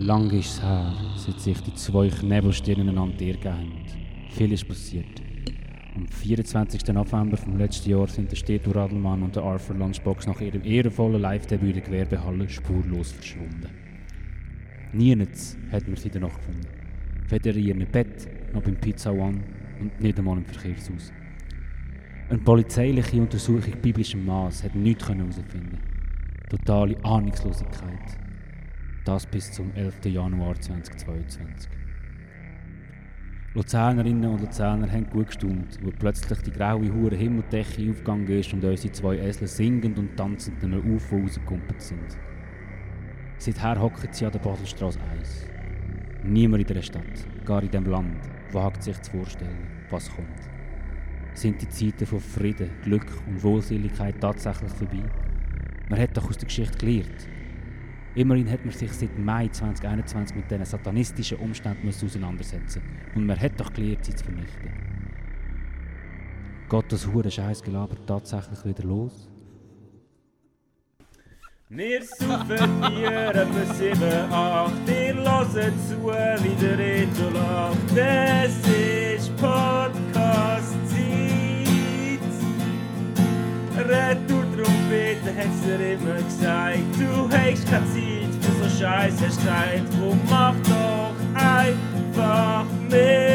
Lang ist es her, seit sich die zwei Knebelstirnen einander gegeben haben. Viel ist passiert. Am 24. November vom letzten Jahr sind der Steto Radelmann und der Arthur Lunchbox nach ihrem ehrenvollen Live-Debüt in der Gewerbehalle spurlos verschwunden. Nirgends hat man sie danach gefunden. Weder in ihrem Bett, noch beim Pizza One und nicht einmal im Verkehrshaus. Eine polizeiliche Untersuchung biblischem Maß hat nichts herausfinden Totale Ahnungslosigkeit. Das bis zum 11. Januar 2022. Luzernerinnen und Luzerner haben gut gestaunt, wo plötzlich die graue hure Himmeldecke aufgegangen ist und unsere zwei Esel singend und tanzend in einem UFO sind. Seither hocken sie an der Baselstraße 1. Niemand in dieser Stadt, gar in diesem Land, wagt sich zu vorstellen, was kommt. Sind die Zeiten von Frieden, Glück und Wohlseligkeit tatsächlich vorbei? Man hat doch aus der Geschichte gelernt. Immerhin hat man sich seit Mai 2021 mit diesen satanistischen Umständen auseinandersetzen Und man hat doch gelernt, sie zu vernichten. Geht das hure Scheißgelaber tatsächlich wieder los? Wir saufen Bier etwa 7, 8, ihr hört zu, wie der Reto lacht. Es ist Podcast-Zeit. Retour-Trompete hat's dir immer gesagt. Du hast keine Zeit für so Scheiß, hast Zeit. Drum mach doch einfach mit.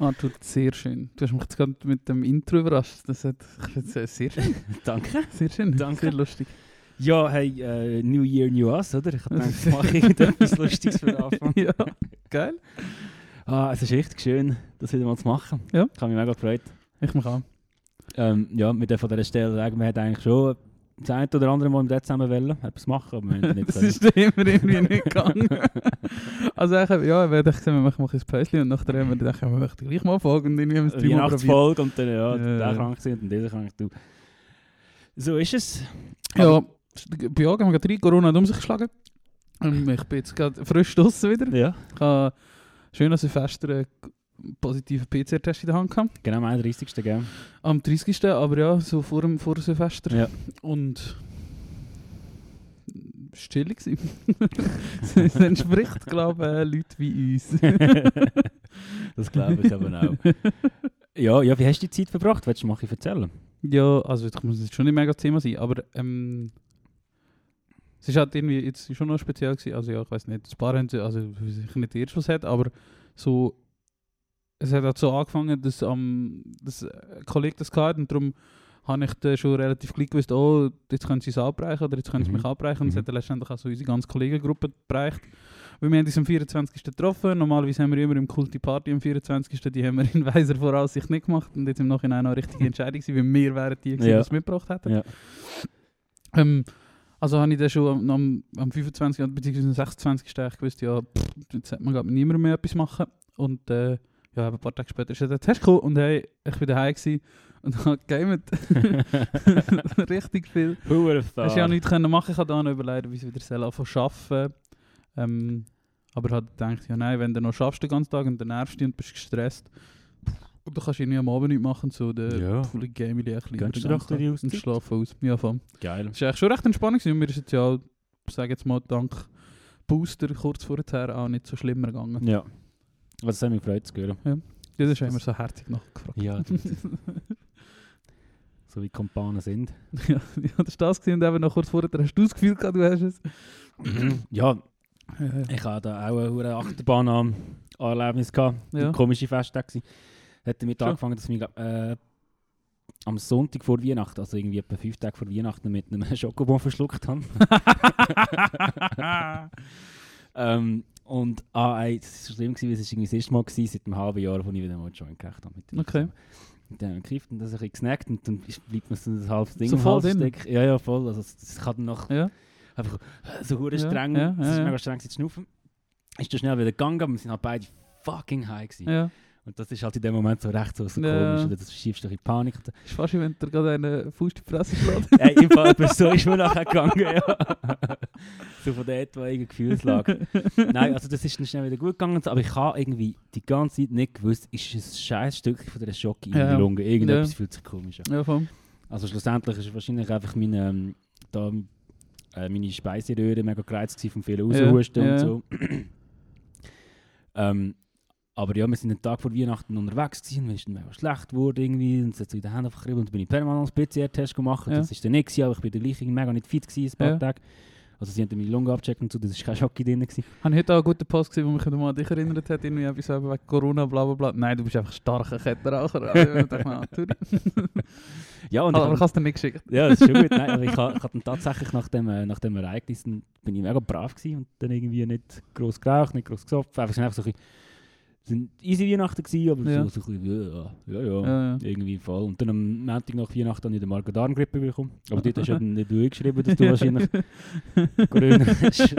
Ah, tut sehr schön. Du hast mich jetzt gerade mit dem Intro überrascht. Das hat, finde es sehr schön. Danke. Sehr schön. Danke. Sehr lustig. Ja, hey, äh, New Year, New Us, oder? Ich habe gedacht, ich mache irgendetwas Lustiges für den Anfang. ja, geil. Ah, es ist richtig schön, das wieder mal zu machen. Ja. Ich habe mich mega gefreut. Ich mich auch. Ähm, ja, wir dürfen von dieser Stelle sagen, wir hätten eigentlich schon das eine oder andere Mal im Dezember wollen, etwas machen, aber wir haben nicht Das ist immer irgendwie nicht gegangen. also ich habe, ja, wir dachten, wir machen ein Päuschen und nachher haben wir gedacht, wir möchten gleich mal folgen und irgendwie haben wir es. Weihnachtsfolge und dann, ja, Ja, der krank sind und dieser krank. Du. So ist es. Ja, Jahr haben wir gerade rein, Corona hat um sich geschlagen. Ähm, ich bin jetzt gerade frisch draussen wieder. Ja, Ich habe schön an Silvester einen positiven PCR-Test in der Hand gehabt. genau, am 31. Gell? Am 30. aber ja, so vor dem vor Silvester. Ja. Und es war chillig. gewesen. Es entspricht, glaube ich, äh, Leuten wie uns. das glaube ich aber auch. Ja, ja, wie hast du die Zeit verbracht? Willst du mal erzählen? ja, also ich muss jetzt schon nicht mega Thema sein, aber ähm, es ist halt irgendwie jetzt schon noch speziell gewesen. Also ja, ich weiß nicht, ein paar haben sie, also sicher nicht der erste, was hat, aber so, es hat halt so angefangen, dass ähm, dass ein Kollege das hatte und darum habe ich dann schon relativ gleich gewusst, oh, jetzt können sie es abbrechen oder jetzt können sie Mhm. mich abbrechen. Und es Mhm. hat dann letztendlich auch so unsere ganze Kollegengruppe bereicht. Weil wir haben uns am 24. getroffen. Normalerweise haben wir immer im Kult die Party am 24. Die haben wir in weiser Voraussicht nicht gemacht. Und jetzt im Nachhinein auch eine richtige Entscheidung gewesen, weil wir wären die, gewesen, Ja. die es mitgebracht hätten. Ja. Ähm, also habe ich dann schon am, am, am 25. bzw. am 26. eigentlich gewusst, ja, pff, jetzt hat man glaub, ich, niemand mehr etwas machen. Und äh, ja, ein paar Tage später ist dann der Test gekommen und hey, ich war daheim gewesen und habe gegamet. Richtig viel. Hure Hast du ja nichts können machen. Ich habe dann überlegt, wie ich wieder zu arbeiten. Ähm, aber habe gedacht, ja nein, wenn du noch schaffst den ganzen Tag und dann nervst du und bist gestresst, und dann kannst du irgendwie am Abend nichts machen, so der Ja. volle Game ein bisschen Gönnst du doch die und schlafen aus. Ja, voll. Geil. Das war eigentlich schon recht entspannt gewesen. und Mir ist jetzt ja, sage jetzt mal, dank Booster kurz vorher auch nicht so schlimmer gegangen. Ja. Was das hat mich gefreut zu hören. Das ist immer so herzig nachgefragt. Ja, so wie Kompanen sind. ja, ja, das war das und eben noch kurz vorher hast du das Gefühl gehabt, du hast es. ja, Ja, ich hatte da auch eine Achterbahn am Erlebnis. Ja. Ja. Komische Festtage. Hat damit Schon. angefangen, dass wir glaub, äh, am Sonntag vor Weihnachten, also irgendwie etwa fünf Tage vor Weihnachten, mit einem Schokobon verschluckt haben. ähm, und ah, ey, das war schlimm, gewesen, weil es ist irgendwie das erste Mal gewesen, seit einem halben Jahr, wo ich wieder mal Joint gekriegt habe. Mit Okay. Und dann gekriegt und das ein bisschen gesnackt und dann ist- bleibt mir so ein halbes Ding So im voll Hals stecken. Ja, ja, voll. Also es kann dann noch ja. einfach so hure Ja, streng, ja, es ja, ist ja. mega streng gewesen zu schnaufen. Ist dann schnell wieder gegangen, aber wir sind halt beide fucking high gewesen. Und das ist halt in dem Moment so recht so, so Ja. komisch, oder das schiebst du in Panik. Und ist fast wie wenn dir gerade eine Fuß in die Fresse schlägt. Ey, im Fall, so ist mir nachher gegangen, ja. so von der etwaigen Gefühlslage. Nein, also das ist dann schnell wieder gut gegangen, aber ich habe irgendwie die ganze Zeit nicht gewusst, ist ein scheiß Stück von der Schocke in Ja. die Lunge. Irgendetwas Ja. fühlt sich komisch an. ja, voll. Also schlussendlich ist wahrscheinlich einfach meine, ähm, da, äh, meine Speiseröhre mega gereizt vom vielen Raushusten ja. und so. ähm, aber ja, wir sind einen Tag vor Weihnachten unterwegs gewesen, ist dann mega schlecht geworden irgendwie und es hat so in den Händen verkribbelt und dann bin ich permanent PCR-Test gemacht. Ja. Das ist dann nicht gewesen, aber ich bin dann gleich irgendwie mega nicht fit gewesen, ein paar Ja. Tage. Also sie haben meine Lunge abgecheckt und so, das war kein Schock drin. Gewesen. Habe ich heute auch einen guten Post gesehen, wo mich mal an dich erinnert hat, irgendwie etwas wegen Corona, bla bla bla. Nein, du bist einfach starker Kettenraucher. Also. Ja, und Aber ich ich habe es dir nicht geschickt. Ja, das ist schon gut. Nein, aber ich habe dann tatsächlich nach dem, äh, nach dem Ereignis bin ich mega brav gewesen und dann irgendwie nicht gross geraucht, nicht gross gesopft. Einfach, es sind so ein bisschen, es sind easy Weihnachten gewesen, aber Ja. so, so ein bisschen, ja, ja, ja, irgendwie voll. Und dann am Montag nach Weihnachten habe ich den Magen-Darm-Grippe bekommen. Aber dort hast du ja nicht du geschrieben, dass du wahrscheinlich Corona hast.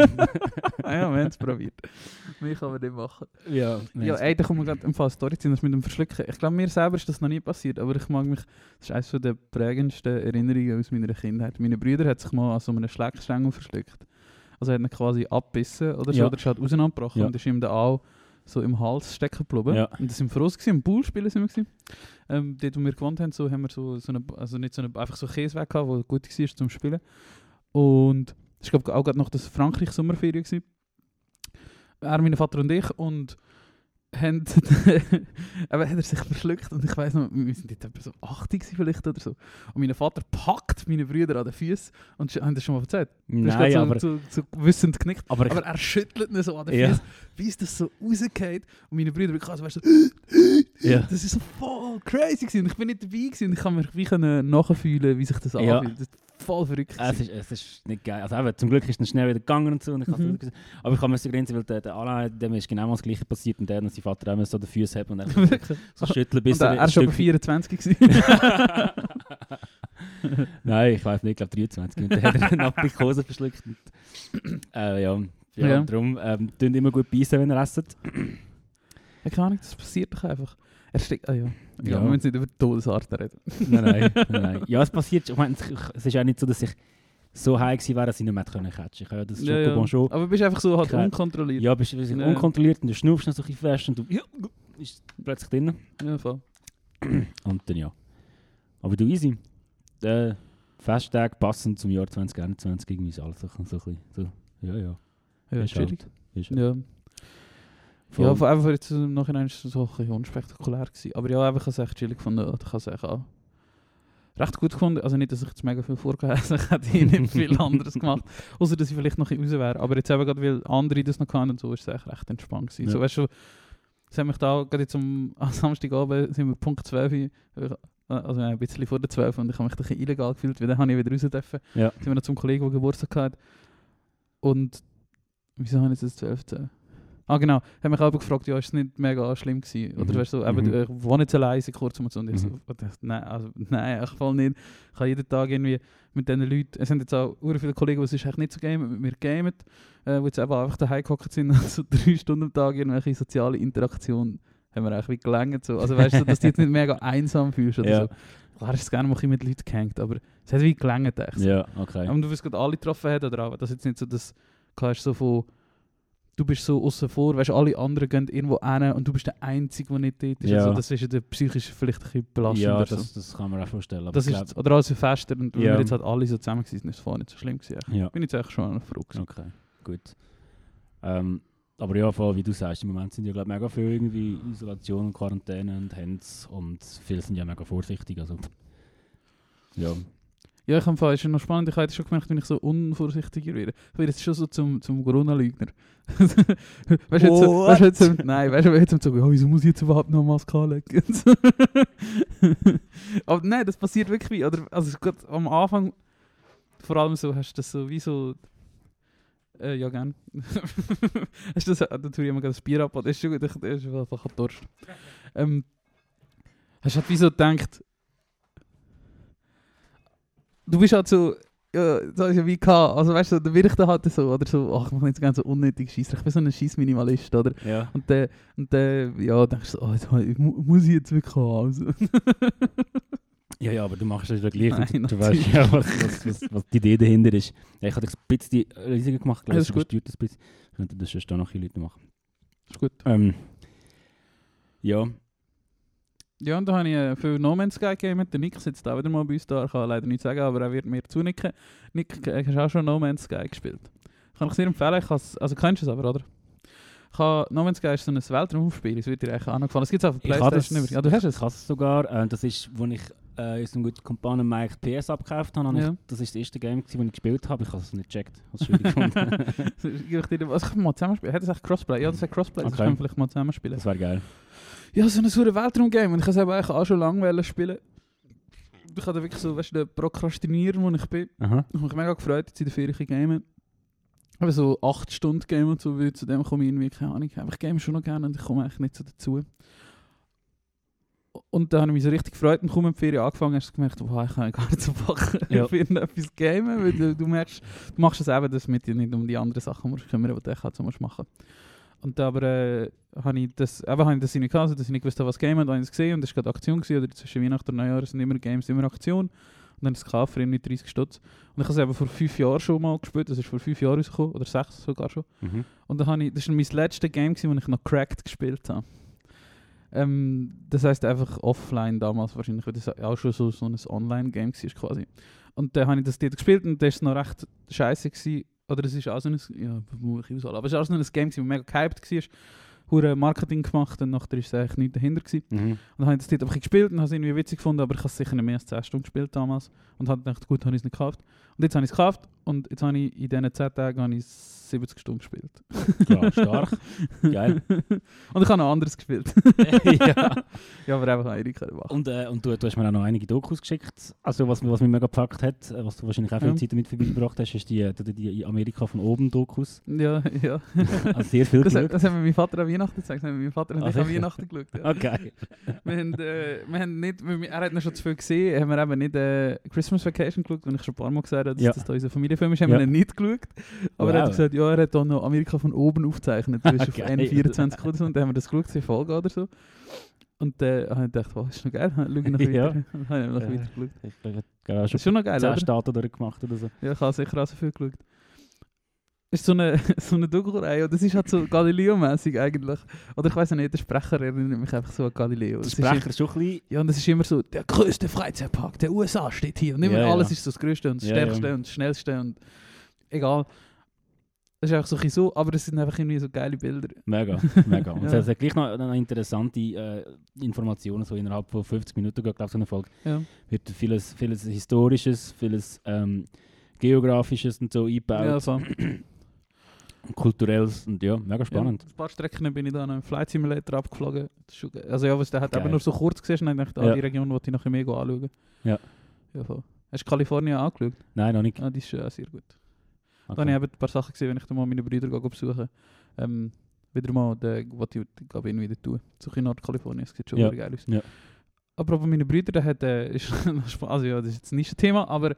ah ja, wir haben es probiert. Mich kann man nicht machen. ja, Ja, ey, da kommen wir gerade im Fall Story ziehen, das mit dem Verschlucken. Ich glaube, mir selber ist das noch nie passiert, aber ich mag mich, das ist eines der prägendsten Erinnerungen aus meiner Kindheit. Meine Brüder hat sich mal an so einem Schleckstängel verschluckt. Also er hat ihn quasi abbissen oder so, Ja. oder ist halt auseinandergebrochen Ja. und ist ihm dann auch so im Hals stecken geblieben. Ja. Und das wir voraus gewesen, im Poolspielen sind wir gewesen. Ähm, dort, wo wir gewohnt haben, so haben wir so, so eine, also nicht so eine, einfach so Käse weg gehabt, wo gut war zum Spielen. Und war glaube auch gerade noch das Frankreich-Sommerferien. Er, mein Vater und ich und haben, aber hat er sich verschluckt und ich weiss noch, wir sind dort etwa so 80 gewesen vielleicht oder so. Und mein Vater packt meine Brüder an den Füßen und haben das schon mal erzählt. Nein, gerade aber, so, so, so wissend genickt. aber, Aber er schüttelt ihn so an den Ja. Füßen, bis das so rausgeht. Und meine Brüder wirklich also, weißt du, so, Ja. das ist so voll crazy gewesen. Ich bin nicht dabei gewesen und ich kann mir wie können nachfühlen, wie sich das Ja. anfühlt. Das voll verrückt. es, ist, es ist nicht geil. Also eben, zum Glück ist es schnell wieder gegangen und so. Und ich Mhm. gesehen. Aber ich kann mir so grenzen, weil der, der Alain, dem ist genau das gleiche passiert und der und sein Vater auch so den Füße hat und dann so, schütteln bis er, er aber Stück- 24 gewesen. Nein, ich weiß nicht, ich glaube 23. Und dann hat er eine Aprikose verschluckt. Und, äh, ja, ja, Ja. darum ähm, immer gut beißen, wenn ihr esst. ja, keine Ahnung, das passiert doch einfach. Er steckt, ah ja. Ja, Ja. wir müssen nicht über Todesarten reden. nein, nein, nein, nein. Ja, es passiert. Ich meine, es- ist auch nicht so, dass ich so high wäre, dass ich nicht mehr catchen. Ich habe das Ja, ja. Schon. Aber du bist einfach so halt unkontrolliert. Ja, bist bist Ja. unkontrolliert und du schnaufst noch so ein bisschen fest und du ja, ist plötzlich drin. Ja, voll. Und dann ja. Aber du easy. Der Festtag passend zum Jahr 2021 irgendwie ist alles so, ein bisschen so. Ja, ja. Ja, Ist halt. Ist halt. Ja. Voll. Ja, vor allem für jetzt im Nachhinein ist es so ein bisschen unspektakulär gewesen. Aber ja, ich habe es echt chillig gefunden. Ich habe es echt auch recht gut gefunden. Also nicht, dass ich jetzt mega viel habe. Ich hätte nicht viel anderes gemacht. Außer, dass ich vielleicht noch raus wäre. Aber jetzt eben gerade, weil andere das noch kannten und so, ist es echt recht entspannt gewesen. Ja. So, weißt du, es hat mich da, gerade jetzt am, am Samstagabend sind wir Punkt 12, ich- also ein bisschen vor der 12 und ich habe mich ein bisschen illegal gefühlt, weil dann habe ich wieder raus dürfen. Ja. Sind wir noch zum Kollegen, der Geburtstag hatte. Und wieso habe ich jetzt das 12? Ah genau, haben mich auch gefragt, ja, ist es nicht mega schlimm gewesen? Oder Mhm. weißt du, eben, Mhm. ich wohne jetzt allein seit kurzem und so. Und ich so, Mhm. ich, nein, also, nein, ich voll nicht. Ich habe jeden Tag irgendwie mit diesen Leuten, es sind jetzt auch ur viele Kollegen, die es ist eigentlich nicht so gamen, mit mir gamen, äh, die jetzt eben einfach daheim gehockt sind und so drei Stunden am Tag irgendwelche soziale Interaktion haben wir eigentlich wie gelangt. So. Also weißt du, dass du dich nicht mega einsam fühlst oder Ja. so. Klar ist es gerne mal mit Leuten gehängt, aber es hat wie gelangt echt. so. Ja, okay. Und du wirst gerade alle getroffen haben, oder auch, das ist jetzt nicht so, dass du so von, du bist so außen vor, weißt du, alle anderen gehen irgendwo hin und du bist der Einzige, der nicht dort ist. Ja. Also das ist ja der psychisch vielleicht ein bisschen belastend. ja, das, so. das kann man auch vorstellen. Das ist, oder alles fester und wenn Ja. wir jetzt halt alle so zusammen waren, ist es vorher nicht so schlimm gewesen. ja. Bin jetzt echt schon froh gewesen. Okay, gut. Ähm, aber ja, voll, wie du sagst, im Moment sind ja glaub, mega viel irgendwie Isolation und Quarantäne und Hands und viele sind ja mega vorsichtig. Also, ja. Ja, ich habe es ist noch spannend, ich habe jetzt schon gemerkt, wenn ich so unvorsichtiger werde. Ich werde jetzt schon so zum, zum Corona-Leugner. weißt du, jetzt, weißt du, jetzt, so- nein, weißt du, jetzt so, ja, wieso muss ich jetzt überhaupt noch Maske anlegen? Aber nein, das passiert wirklich wie, oder, also gerade am Anfang, vor allem so, hast du das so, wie so, äh, ja, gern. hast du das, da tue ich immer das Bier ab, das ist schon gut, ich- das ist einfach ein Durst. Ähm, hast du halt wie so gedacht, du bist halt so, Ja, das ist ja wie gehabt. Also weißt du, der Berichter hatte so, oder so, ach, ich mache nicht ganz so unnötig Scheiß. Ich bin so ein Scheiß-Minimalist, oder? Ja. Und dann, und dann, ja, denkst du so, oh, jetzt mu- mu- muss ich jetzt wirklich also. Ja, ja, aber du machst es ja gleich Nein, du weißt ja, was, was, was, was die Idee dahinter ist. Ja, ich habe das ein bisschen riesiger gemacht, Ja, ist gleich gut. übersteuert ein bisschen. Ich könnte das sonst auch noch ein Leute machen. ist gut. Ähm, ja, Ja, und da habe ich äh, für No Man's Sky gegeben. Der Nick sitzt auch wieder mal bei uns da. Ich kann leider nichts sagen, aber er wird mir zunicken. Nick, äh, hast du auch schon No Man's Sky gespielt? Kann ich es dir empfehlen? Ich also kennst du es aber, oder? Ich habe, no Man's Sky ist so ein Weltraumspiel, das wird dir eigentlich auch noch gefallen. Es gibt es auf der ich habe das, Playstation. nicht mehr. Ja, du hast ich es. habe es sogar. Äh, das ist, wo ich äh, unserem guten Kumpanen Mike PS abgekauft habe. habe Ja. ich, das ist das erste Game, das ich gespielt habe. Ich habe es nicht gecheckt. Als schwierig gefunden. Ich dir, was kann man mal zusammenspielen? Hat das echt Crossplay? Ja, das hat Crossplay. Das Okay. können wir vielleicht mal zusammenspielen. das wäre geil. Ja, so ein sauer Weltraum-Game. Und ich habe es auch schon lange spielen. Ich hatte wirklich so, weißt du, Prokrastinierer, wo ich bin. Aha. Ich habe mich mega gefreut, jetzt in der Ferien zu gamen. Aber so 8 Stunden Game und so, weil zu dem komme ich irgendwie, keine Ahnung, aber ich game schon noch gerne und ich komme eigentlich nicht so dazu. Und dann habe ich mich so richtig gefreut und kaum in die Ferien angefangen, hast du gemerkt, wow, ich kann gar nicht so Bock Ja. auf irgendetwas gamen, weil du, du merkst, du machst es eben, dass du mit dir nicht um die anderen Sachen musst kümmern, die du halt so musst machen. Und aber äh, habe ich das, eben habe ich das nicht gehabt, dass ich nicht gewusst habe, was und dann habe ich es gesehen und das war gerade Aktion gewesen, oder zwischen Weihnachten und Neujahr sind immer Games, immer Aktion. Und dann ist es gekauft für irgendwie 30 Stutz. Und ich habe es eben vor fünf Jahren schon mal gespielt. Das ist vor fünf Jahren rausgekommen. Oder sechs sogar schon. Mhm. Und dann habe ich, das war mein letztes Game, gewesen, wo ich noch Cracked gespielt habe. Ähm, das heisst einfach offline damals wahrscheinlich, weil das auch schon so, so ein Online-Game war quasi. Und dann habe ich das dort gespielt und das war noch recht scheiße. Gewesen. Oder es ist auch so ein, ja, muss ich ausholen, aber es war auch so ein Game, das mega gehypt war. Hure Marketing gemacht und nachher ist eigentlich nichts dahinter gewesen. Mhm. Und dann habe ich das dort einfach gespielt und habe es irgendwie witzig gefunden, aber ich habe es sicher nicht mehr als 10 Stunden gespielt damals. Und habe gedacht, gut, habe ich es nicht gekauft. Und jetzt habe ich es gekauft und jetzt habe ich in diesen 10 Tagen habe ich 70 Stunden gespielt. Ja, stark. Geil. und ich habe noch anderes gespielt. ja. ja, aber einfach eine können machen. Und, äh, und du, du hast mir auch noch einige Dokus geschickt. Also was, was mich mega gepackt hat, äh, was du wahrscheinlich auch viel Ja. Zeit damit verbracht hast, ist die, die, die Amerika von oben Dokus. Ja, ja. Also sehr viel Das, geschaut. das haben wir meinem Vater an Weihnachten gesagt. Das haben wir meinem Vater und Ah, ich an sicher? Weihnachten geschaut. Ja. Okay. wir, haben, äh, wir haben nicht, wir- er hat noch schon zu viel gesehen, haben wir eben nicht äh, Christmas Vacation geschaut, wenn ich schon ein paar Mal gesagt habe, dass Ja. das da unser Familienfilm ist, haben Ja. wir ihn nicht geschaut. Aber er hat Wow. gesagt, ja, er hat da noch Amerika von oben aufgezeichnet. Du bist auf Geil. N24 oder so und dann haben wir das geschaut, zwei Folgen oder so. Und dann habe ich gedacht, wow, ist noch geil, schau ich noch Ja. wieder. Dann habe ich noch Ja. wieder geschaut. Ich glaube, ich habe Das schon ist schon noch geil, 10 oder? Staaten durchgemacht oder so. Ja, ich habe sicher auch so viel geschaut. Ist so eine, so eine Doku-Reihe, und das ist halt so Galileo-mäßig eigentlich. Oder ich weiß nicht, der Sprecher erinnert mich einfach so an Galileo. Der ist Sprecher ist schon ein bisschen... Ja, und es ist immer so, der größte Freizeitpark der USA steht hier. Und immer Ja, ja. alles ist so das Größte und das Ja, Stärkste ja. und das Schnellste und egal. Es ist einfach so, ein so, aber es sind einfach irgendwie so geile Bilder. Mega, mega. Und Ja. es hat- es hat gleich noch, noch interessante äh, Informationen, so innerhalb von 50 Minuten, glaube ich, so eine Folge. Ja. Wird vieles, vieles Historisches, vieles ähm, Geografisches und so eingebaut. Ja, so. Kulturelles und ja, mega spannend. Ja, ein paar Strecken bin ich dann im Flight Simulator abgeflogen. Das schon. Also ja, was der hat Geil. aber nur so kurz gesehen und ich dachte, ah, Ja. die Region wollte ich bisschen mehr anschauen. Ja. ja voll. Hast du Kalifornien angeschaut? Nein, noch nicht. Ah, die ist äh, sehr gut. Okay. Dann habe ich ein paar Sachen gesehen, wenn ich dann mal meine Brüder gehe besuchen ähm, Wieder mal, was ich glaube wieder tun. So in Nordkalifornien, es sieht schon Ja. geil aus. Ja. Aber aber meine Brüder, der hat, äh, ist, also ja, das ist jetzt nicht ein Thema, aber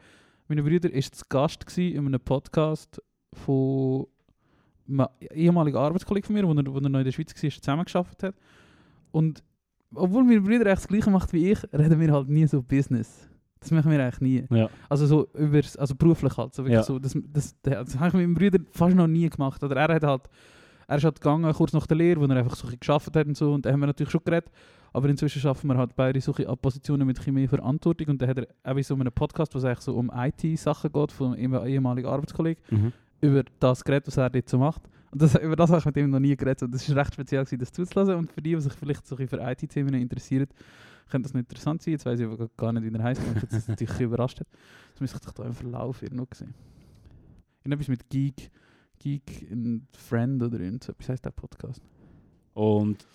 meine Brüder ist zu Gast in einem Podcast von einem ehemaligen Arbeitskollegen von mir, wo er, wo er noch in der Schweiz war, zusammengearbeitet hat. Und obwohl meine Brüder eigentlich das Gleiche macht wie ich, reden wir halt nie so Business. Das machen wir eigentlich nie. Ja, Also so über, also beruflich halt. So Ja. so, das, das, das, das habe ich mit meinem Bruder fast noch nie gemacht. Oder er hat halt, er ist halt gegangen kurz nach der Lehre, wo er einfach so ein gearbeitet hat und so. Und da haben wir natürlich schon geredet. Aber inzwischen schaffen wir halt beide so ein bisschen an Positionen mit ein mehr Verantwortung. Und dann hat er auch so einem Podcast, was eigentlich so um IT-Sachen geht, von einem ehemaligen Arbeitskollegen, mhm. Über das geredet, was er dort so macht. Und das, über das habe ich mit ihm noch nie geredet. Und das ist recht speziell, gewesen, das zuzulassen. Und für die, die sich vielleicht so ein für IT-Themen interessieren, könnte das noch interessant sein. Jetzt weiß ich aber gar nicht, wie er heißt, weil mich jetzt überrascht hat. Das müsste ich doch da im Verlauf irgendwo sehen. Irgendetwas mit Geek, Geek and Friend oder irgend so etwas heisst der Podcast. Und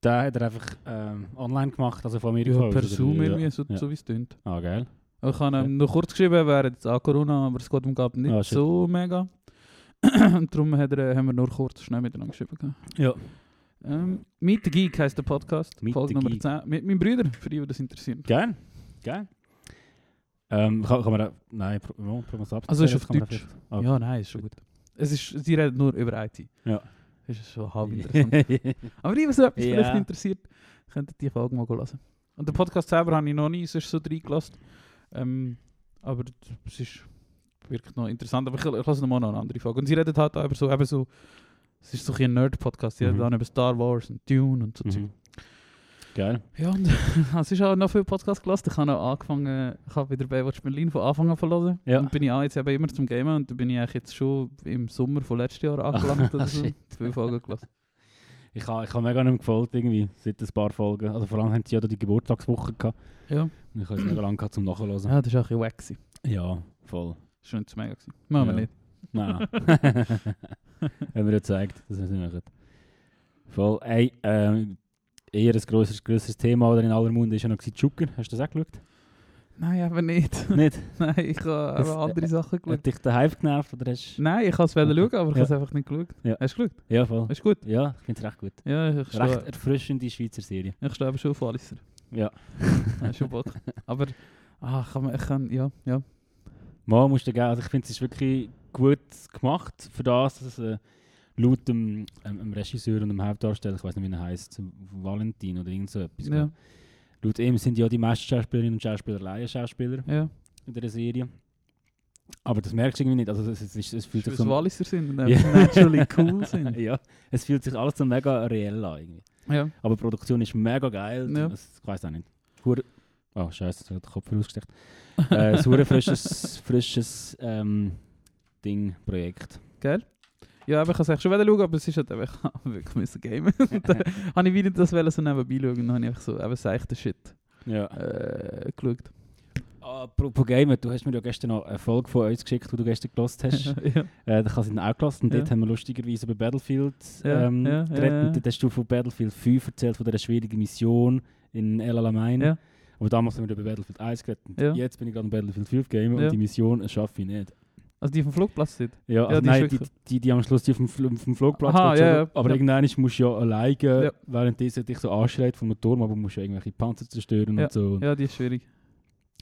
da hat er einfach ähm, online gemacht, also von Amerika. Ja, aus, per Zoom wie? irgendwie, so, Ja. so wie es tönt. Ah, geil. Ich habe ihm noch kurz geschrieben, wäre jetzt auch Corona, aber es geht um Gab nicht Ah, so mega. Und darum hat er, haben wir nur kurz schnell miteinander geschrieben. gehabt. Ja. Ähm, Meet the Geek heisst der Podcast. Meet Folge Nummer Geek. 10. Mit meinem Bruder, für die, die das interessiert. Geil. Geil. Ähm, kann, kann man da, nein, probieren wir es ab. Also ist auf Deutsch. Ah, Ja, nein, ist schon gut. Es ist, sie reden nur über IT. Ja. Das ist schon halb interessant. Aber die, was etwas Ja. vielleicht interessiert, könnten die Folge mal hören. Und den Podcast selber habe ich noch nie sonst so reingelassen. Ähm, aber es ist wirklich noch interessant. Aber ich, ich lasse noch mal noch eine andere Folge. Und sie reden halt auch über so, eben so es ist so ein Nerd-Podcast. Sie Mhm. dann über Star Wars und Dune und so. Mhm. Geil. Ja, und es ist auch noch viel Podcast gelassen. Ich habe noch angefangen, ich habe wieder Baywatch Berlin von Anfang an verlassen. Ja. Und bin ich auch jetzt eben immer zum Gamen und da bin ich eigentlich jetzt schon im Sommer von letztes Jahr angelangt oder so. Shit. Viele Folgen gelassen. Ich habe ich ha mega nicht gefolgt irgendwie, seit ein paar Folgen. Also vor allem haben sie ja da die Geburtstagswoche gehabt. Ja. Und ich habe es mega lange gehabt zum Nachhören. ja, das war auch ein bisschen wack. gewesen. Ja, voll. Das war nicht zu mega. gewesen. Machen wir Ja. nicht. Nein. Haben wir ja gezeigt, dass wir es nicht machen. Voll. Ey, ähm, eher ein grosseres, grosseres Thema oder in aller Munde ist ja noch Joker. Hast du das auch geschaut? Nein, aber nicht. nicht? Nein, ich habe Das- aber andere Sachen geschaut. Hat dich der Hype genervt oder hast Nein, ich kann es schauen, aber ich Ja. habe es einfach nicht geschaut. Ja. Hast du geschaut? Ja, voll. Ist gut? Ja, ich finde es recht gut. Ja, ich Recht stehe, erfrischende Schweizer Serie. ich stehe eben schon auf Walliser. Ja. Ja, schon Bock. Aber, ah, kann, ich kann, ja, ja. Mal musst du geben. Also ich finde es ist wirklich gut gemacht für das, dass äh, laut dem, ähm, dem Regisseur und dem Hauptdarsteller, ich weiß nicht wie er heißt, Valentin oder irgend so etwas. Ja, Laut ihm sind ja die meisten Schauspielerinnen und Schauspieler Laienschauspieler ja. in der Serie. Aber das merkst du irgendwie nicht. Also es, es, ist, es fühlt sich so... es Walliser sind und Ja. naturally cool sind. ja, es fühlt sich alles so mega reell an. Irgendwie. Ja. Aber die Produktion ist mega geil. Ja. Das, ich weiß auch nicht. Hure- Oh, scheiße, jetzt hat der Kopf ausgesteckt. äh, ein frisches, frisches ähm, Ding, Projekt. Geil. Ja, aber ich kann es schon wieder schauen, aber es ist halt einfach, ich habe wirklich müssen gamen. Und dann habe ich wieder das wollen so nebenbei schauen und dann habe ich einfach so eben seichten Shit Ja. äh, geschaut. Apropos Gamer, du hast mir ja gestern noch eine Folge von uns geschickt, die du gestern gelost hast. ja. äh, da kann sie dann auch gelassen. Und Ja. dort haben wir lustigerweise über Battlefield ähm, ja, geredet. Und dort hast du von Battlefield 5 erzählt, von dieser schwierigen Mission in El Alamein. Ja. Aber damals haben wir über Battlefield 1 geredet. Und. Jetzt bin ich gerade in Battlefield 5 Gamer und die Mission schaffe ich nicht. Also die vom Flugplatz sind. Ja, also die nein, die, die, die am Schluss die auf dem, Fl auf dem Flugplatz Aha, ja, ja. aber Ja. irgendwann musst du ja alleine, Ja. während dich so anschreit vom Turm, aber musst ja irgendwelche Panzer zerstören und so. Ja, die ist schwierig.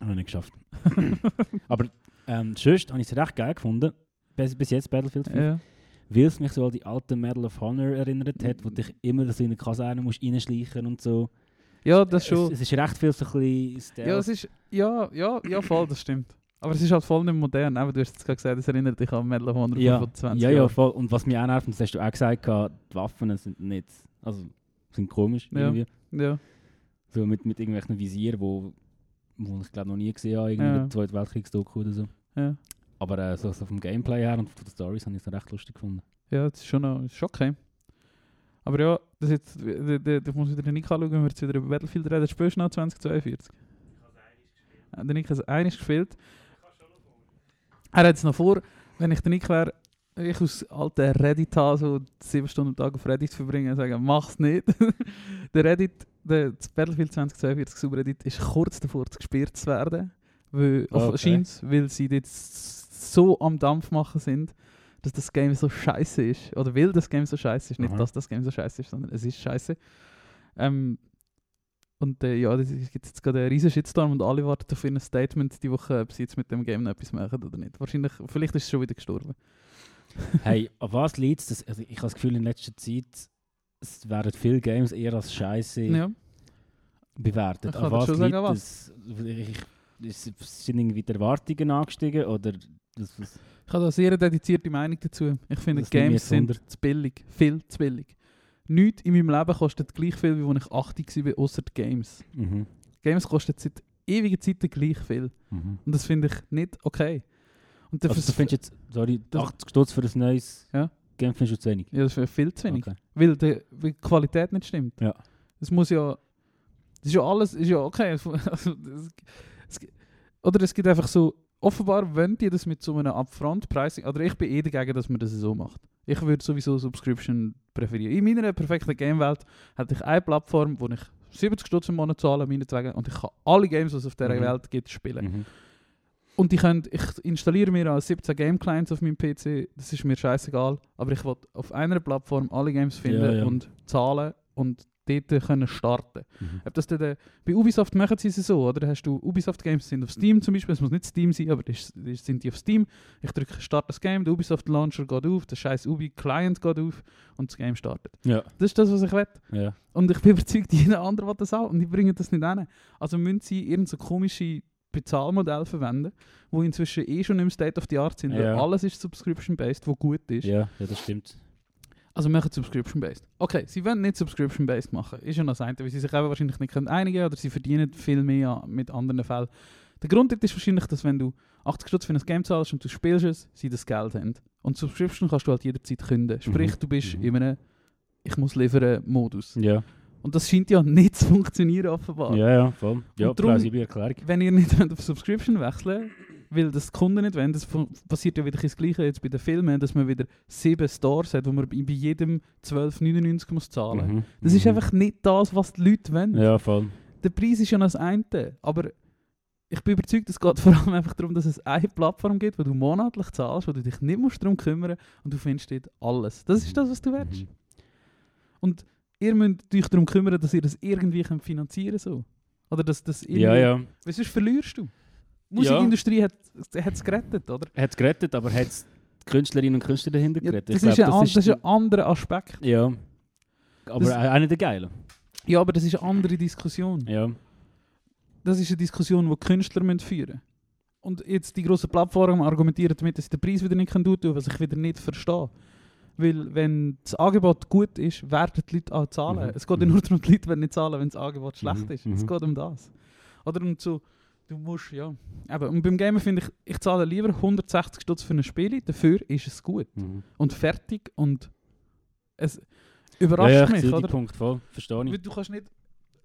Habe ich nicht geschafft. aber ähm, sonst habe ich es recht geil gefunden, bis, bis jetzt Battlefield 5, ja. weil es mich so an die alte Medal of Honor erinnert hat, wo dich immer so in eine Kaserne musst reinschleichen und so. ja, das schon. Es, es ist recht viel so ein bisschen Stealth. Ja, es ist, ja, ja, ja, voll, das stimmt. Aber es ist halt voll nicht modern. Eben, du hast jetzt gerade gesagt, es erinnert dich an Medal of Honor ja, von 20 ja, ja, Jahren. voll. Und was mich auch nervt, das hast du auch gesagt, die Waffen sind nicht, also sind komisch Ja. irgendwie. Ja, So mit, mit irgendwelchen Visieren, wo, wo ich glaube noch nie gesehen habe, irgendwie Ja. der Zweite Weltkriegsdoku oder so. ja. Aber äh, so, so vom Gameplay her und von den Stories habe ich es recht lustig gefunden. Ja, das ist schon, noch, ist schon okay. Aber ja, das jetzt, d- d- d- ich muss wieder den Nick anschauen, wenn wir jetzt wieder über Battlefield reden. Spielst du noch 2042? Ja, Der Nick hat es einiges gespielt. Er hat es noch vor, wenn ich der Nick wäre, ich aus alten Reddit habe, so sieben Stunden am Tag auf Reddit verbringen und sagen, mach's nicht. der Reddit, der, das Battlefield 2042 Subreddit ist kurz davor gesperrt zu werden. Weil, Okay. scheint's, weil sie jetzt so am Dampf machen sind, dass das Game so scheiße ist. Oder weil das Game so scheiße ist. Nicht, Aha. dass das Game so scheiße ist, sondern es ist scheiße. Ähm, und äh, ja, es gibt jetzt gerade einen riesen Shitstorm und alle warten auf ein Statement die Woche, ob sie jetzt mit dem Game noch etwas machen oder nicht. Wahrscheinlich, vielleicht ist es schon wieder gestorben. hey, auf was liegt es? Also ich habe das Gefühl, in letzter Zeit es werden viele Games eher als Scheiße Ja. bewertet. Ich Auf was liegt es? Sind irgendwie die Erwartungen angestiegen oder das, das, Ich habe da eine sehr dedizierte Meinung dazu. Ich finde, Games sind zu billig. Viel zu billig. Nichts in meinem Leben kostet gleich viel, wie als ich 80 war, außer die Games. mhm. Games kosten seit ewigen Zeiten gleich viel. Mhm. Und das finde ich nicht okay. Und Also, du findest jetzt, sorry, Das- 80 Stutz für ein neues Ja. Game findest du zu wenig? ja, das ist viel zu wenig. Okay. Weil, die, weil die Qualität nicht stimmt. Ja. Das muss ja. Das ist ja alles, ist ja okay. Also, oder es gibt einfach so, offenbar wollen die das mit so einem Upfront-Pricing, oder ich bin eh dagegen, dass man das so macht. Ich würde sowieso Subscription präferieren. In meiner perfekten Game-Welt hätte ich eine Plattform, wo ich 70 Stutz im Monat zahle, meinetwegen, und ich kann alle Games, die es auf dieser Mhm. Welt gibt, spielen. Mhm. Und die können, ich installiere mir auch 17 Game Clients auf meinem PC, das ist mir scheißegal, aber ich will auf einer Plattform alle Games finden Ja, ja. und zahlen und dort können starten Mhm. ob das dann, bei Ubisoft machen sie es so, oder? Hast du Ubisoft Games sind auf Steam zum Beispiel, es muss nicht Steam sein, aber das sind die auf Steam. Ich drücke Start das Game, der Ubisoft Launcher geht auf, der scheiß Ubi Client geht auf und das Game startet. Ja, Das ist das, was ich will. ja. Und ich bin überzeugt, jeder andere will das auch und die bringen das nicht hin. Also müssen sie irgendeine so komische Bezahlmodell verwenden, wo inzwischen eh schon im State of the Art sind, weil Ja. alles ist Subscription-based, wo gut ist. Ja, ja, das stimmt. Also machen Subscription-based. Okay, sie wollen nicht Subscription-based machen. Ist ja noch das eine, weil sie sich eben wahrscheinlich nicht können einigen oder sie verdienen viel mehr mit anderen Fällen. Der Grund ist wahrscheinlich, dass wenn du 80 Stutz für ein Game zahlst und du spielst es, sie das Geld haben. Und Subscription kannst du halt jederzeit künden. Sprich, Mhm. du bist Mhm. in einem ich muss liefern Modus. Ja, Und das scheint ja nicht zu funktionieren offenbar. ja, ja, voll. Ja, Und drum- plausible Erklärung. Wenn ihr nicht auf Subscription wechseln weil das Kunden nicht wollen, das passiert ja wieder das Gleiche jetzt bei den Filmen, dass man wieder sieben Stores hat, wo man bei jedem 12,99 muss zahlen. Mhm. Das ist Mhm. einfach nicht das, was die Leute wollen. Ja, voll. Der Preis ist ja noch das eine, aber ich bin überzeugt, es geht vor allem einfach darum, dass es eine Plattform gibt, wo du monatlich zahlst, wo du dich nicht musst darum kümmern und du findest dort alles. Das ist das, was du willst. Mhm. Und ihr müsst euch darum kümmern, dass ihr das irgendwie könnt finanzieren so. Oder dass das irgendwie... Ja, ja. Weil sonst verlierst du. Die Musikindustrie hat es gerettet, oder? Hat es gerettet, aber hat es die Künstlerinnen und Künstler dahinter Ja, gerettet? das, Ich ist glaub, ein, an- das ist ein anderer Aspekt. Ja. Aber Das- nicht der geile. Ja, aber das ist eine andere Diskussion. Ja. Das ist eine Diskussion, die Künstler müssen führen müssen. Und jetzt die grossen Plattformen argumentieren damit, dass sie den Preis wieder nicht tun können, was ich wieder nicht verstehe. Weil wenn das Angebot gut ist, werden die Leute auch zahlen. Mhm. Es geht ja Mhm. nur darum, die Leute werden nicht zahlen, wenn das Angebot schlecht Mhm. ist. Es Mhm. geht um das. Oder um so, du musst, ja. Eben, und beim Gamen finde ich, ich zahle lieber 160 Stutz für ein Spiel, dafür ist es gut. Mhm. Und fertig und es Ja, überrascht ja, ich mich, oder? Punkt voll. Verstehe ich. Du kannst nicht.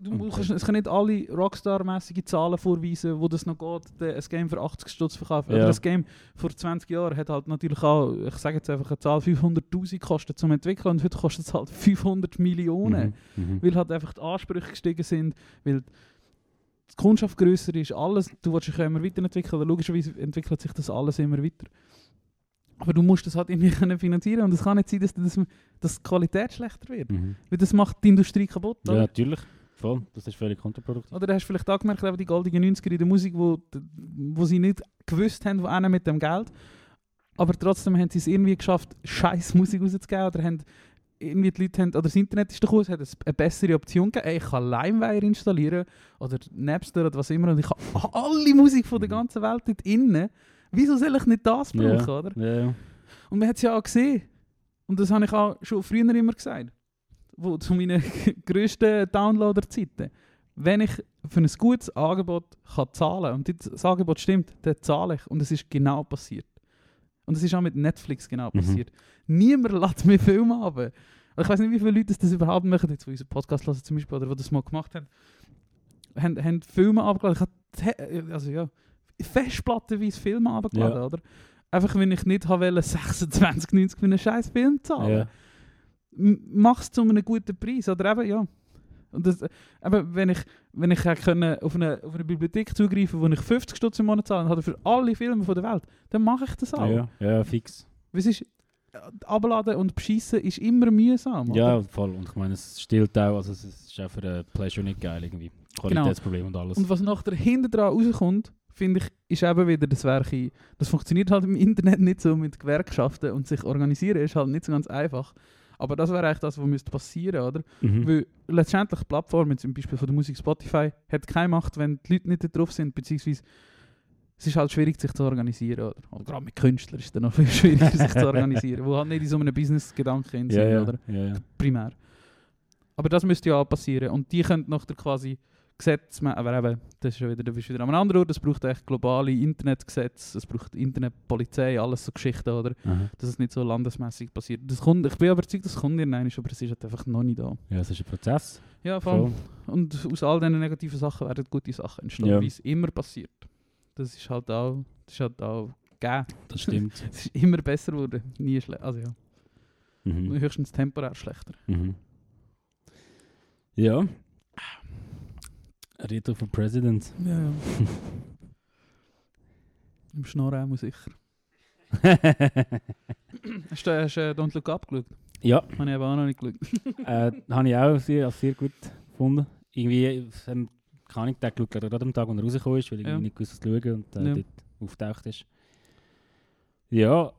Du, Okay. du kannst, es können nicht alle Rockstar-mäßige Zahlen vorweisen, wo das noch geht, de- ein Game für 80 Stutz verkaufen. Oder Ja. das Game vor 20 Jahren hat halt natürlich auch, ich sage jetzt einfach eine Zahl, 500'000 gekostet zum Entwickeln und heute kostet es halt 500 Millionen. Mhm. Mhm. Weil halt einfach die Ansprüche gestiegen sind, weil die Kundschaft grösser ist, alles, du willst dich ja immer weiterentwickeln, logischerweise entwickelt sich das alles immer weiter. Aber du musst das halt irgendwie können finanzieren und es kann nicht sein, dass, das, dass die Qualität schlechter wird. Mhm. Weil das macht die Industrie kaputt, Ja, oder? natürlich. Voll. Das ist völlig kontraproduktiv. Oder hast du vielleicht auch gemerkt, eben die goldenen 90er in der Musik, wo, wo sie nicht gewusst haben, wo einer mit dem Geld. Aber trotzdem haben sie es irgendwie geschafft, scheiß Musik rauszugeben. Oder haben irgendwie die Leute haben, oder das Internet ist gekommen, es hat es eine bessere Option gegeben. Ey, ich kann LimeWire installieren oder Napster oder was immer und ich habe alle Musik von der Mhm. ganzen Welt dort innen. Wieso soll ich nicht das brauchen, Ja. oder? Ja. Und man hat es ja auch gesehen. Und das habe ich auch schon früher immer gesagt. Wo, zu meinen grössten Downloader-Zeiten. Wenn ich für ein gutes Angebot kann zahlen und das Angebot stimmt, dann zahle ich. Und es ist genau passiert. Und es ist auch mit Netflix genau Mhm. passiert. Niemand lässt mir Filme haben. Ich weiß nicht, wie viele Leute das überhaupt machen, jetzt, die unseren Podcast hören zum Beispiel, oder die das mal gemacht haben. Haben, haben Filme abgeladen. Ich habe, also ja, festplattenweise Filme abgeladen, Ja. oder? Einfach, wenn ich nicht wollte, 26,90 für einen scheiß Film zahlen. Ja. M- Mach's zu einem guten Preis. Oder eben, ja. Und das, eben, wenn ich, wenn ich können auf, eine, auf eine Bibliothek zugreifen wo ich 50 Stutz im Monat zahle und habe für alle Filme von der Welt, dann mache ich das auch. Ja, ja, fix. Es ist, abladen und beschissen ist immer mühsam. Ja, oder? voll. Und ich meine, es stillt auch, also es ist auch für den Pleasure nicht geil irgendwie. Qualitätsproblem und alles. Und was nachher hinten dran rauskommt, finde ich, ist eben wieder das Werk. Das funktioniert halt im Internet nicht so mit Gewerkschaften und sich organisieren ist halt nicht so ganz einfach. Aber das wäre eigentlich das, was müsste passieren, oder? Mhm. Weil letztendlich Plattformen, zum Beispiel von der Musik Spotify, hat keine Macht, wenn die Leute nicht da drauf sind, beziehungsweise es ist halt schwierig, sich zu organisieren, oder? Oder gerade mit Künstlern ist es dann noch viel schwieriger, sich zu organisieren, wo halt nicht in so einem Business-Gedanken ja, sind, ja, oder? ja, ja. Primär. Aber das müsste ja auch passieren und die können nachher quasi Gesetze aber eben, das ist ja wieder, da bist du wieder an einem anderen Ort, es braucht echt globale Internetgesetze, es braucht Internetpolizei, alles so Geschichten, oder? Aha. Dass es nicht so landesmäßig passiert. Das kommt, ich bin überzeugt, das kommt irgendwann, aber es ist halt einfach noch nicht da. Ja, es ist ein Prozess. Ja, vor allem. Voll. Und aus all diesen negativen Sachen werden gute Sachen entstehen, Ja. wie es immer passiert. Das ist halt auch, das ist halt auch gegeben. Das stimmt. Es ist immer besser geworden, nie schlechter. Also ja, mhm. höchstens temporär schlechter. Mhm. Ja. Rito for President. Ja, ja. Im Schnorren auch sicher. Hast du, hast du äh, Don't Look Up geschaut? Ja, Habe ich eben auch noch nicht geschaut. äh, habe ich auch sehr, als sehr gut gefunden. Irgendwie, ähm, kann ich den geschaut, gerade am Tag, wo er rausgekommen ist, weil ich Ja. nicht gewusst, was zu schauen und äh, Ja. dort auftaucht ist. Ja,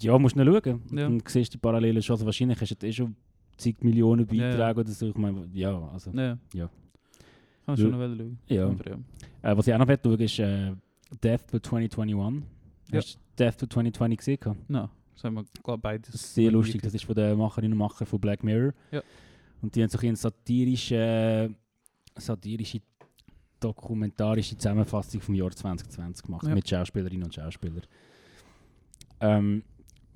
ja, musst du noch schauen. Ja. Und siehst die Parallelen schon. Also wahrscheinlich hast du eh schon zig Millionen Ja, Beiträge ja. oder so. Ich meine, ja, also. Ja. Ja. Kann schon noch schauen. Ja. Äh, was ich auch noch schauen ist äh, Death to 2021. Ja. Hast du Death to 2020 gesehen? gehabt? No, das haben wir glaube beides. Sehr lustig. Das ist von den Macherinnen und Machern von Black Mirror. Ja. Und die haben so ein eine satirische, satirische, dokumentarische Zusammenfassung vom Jahr 2020 gemacht. Ja. Mit Schauspielerinnen und Schauspielern. Ähm,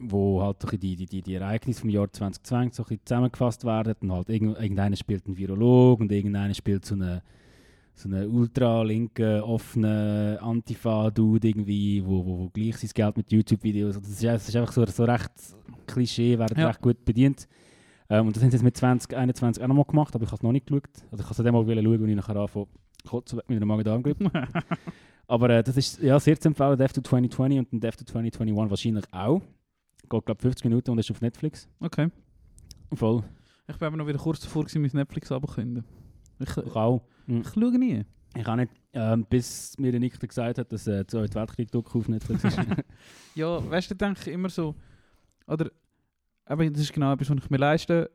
wo halt so die, die, die, die Ereignisse vom Jahr 2020 so ein zusammengefasst werden. Und halt irgend, irgendeiner spielt einen Virolog und irgendeiner spielt so eine so einen ultra-linken, offenen Antifa-Dude irgendwie, wo, wo, wo gleich sein Geld mit YouTube-Videos... Das ist, das ist einfach so, so recht Klischee, werden Ja. recht gut bedient. Ähm, und das haben sie jetzt mit 2021 auch nochmal gemacht, aber ich habe es noch nicht geschaut. Also ich kann es dann mal schauen, wenn ich nachher anfange, kurz mit einer Magen-Darm-Grippe. aber äh, das ist ja, sehr zu empfehlen, Death to 2020 und Death to 2021 wahrscheinlich auch. Geht, glaube 50 Minuten und ist auf Netflix. Okay. Voll. Ich bin aber noch wieder kurz davor, gewesen, mein Netflix abzukündigen. Ich, Ich auch. Mhm. ich schaue nie. Ich auch nicht, ähm, bis mir der Nick gesagt hat, dass äh, der Zweite Weltkrieg-Doku auf Netflix ist. Ja, weißt du, denke ich immer so, oder, aber das ist genau etwas, was ich mir leiste.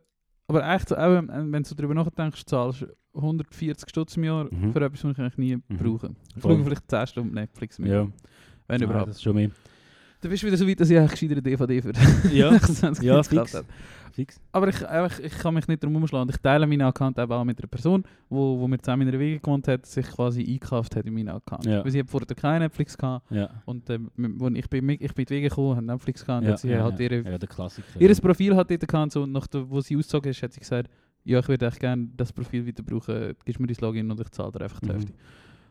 Aber echt, so, eben, äh, wenn du darüber nachdenkst, zahlst du 140 Stutz im Jahr Mhm. für etwas, was ich eigentlich nie Mhm. brauche. Ich Voll. schaue vielleicht 10 Stunden Netflix mit. ja, Wenn ja, überhaupt. das ist schon mehr. Dann bist du wieder so weit, dass ich eigentlich eine DVD für Ja, 26 ja, fix. habe. fix. Aber ich, einfach, ich kann mich nicht darum umschlagen. Ich teile meinen Account eben auch mit einer Person, wo, wo mir zusammen in einer Wege gewohnt hat, sich quasi eingekauft hat in meinen Account. Ja. Weil sie vorher kein Netflix gehabt. Ja. Und wo ich bin, ich bin in die Wege gekommen, hat Netflix gehabt. Und ja, sie ja, halt ihre, ja, der Klassiker. Ihr. Profil hat dort gehabt, so, und nach der, wo sie ausgezogen ist, hat sie gesagt, ja, ich würde echt gerne das Profil weiter brauchen, gibst mir dein Login und ich zahle dir einfach die Mhm. Hälfte.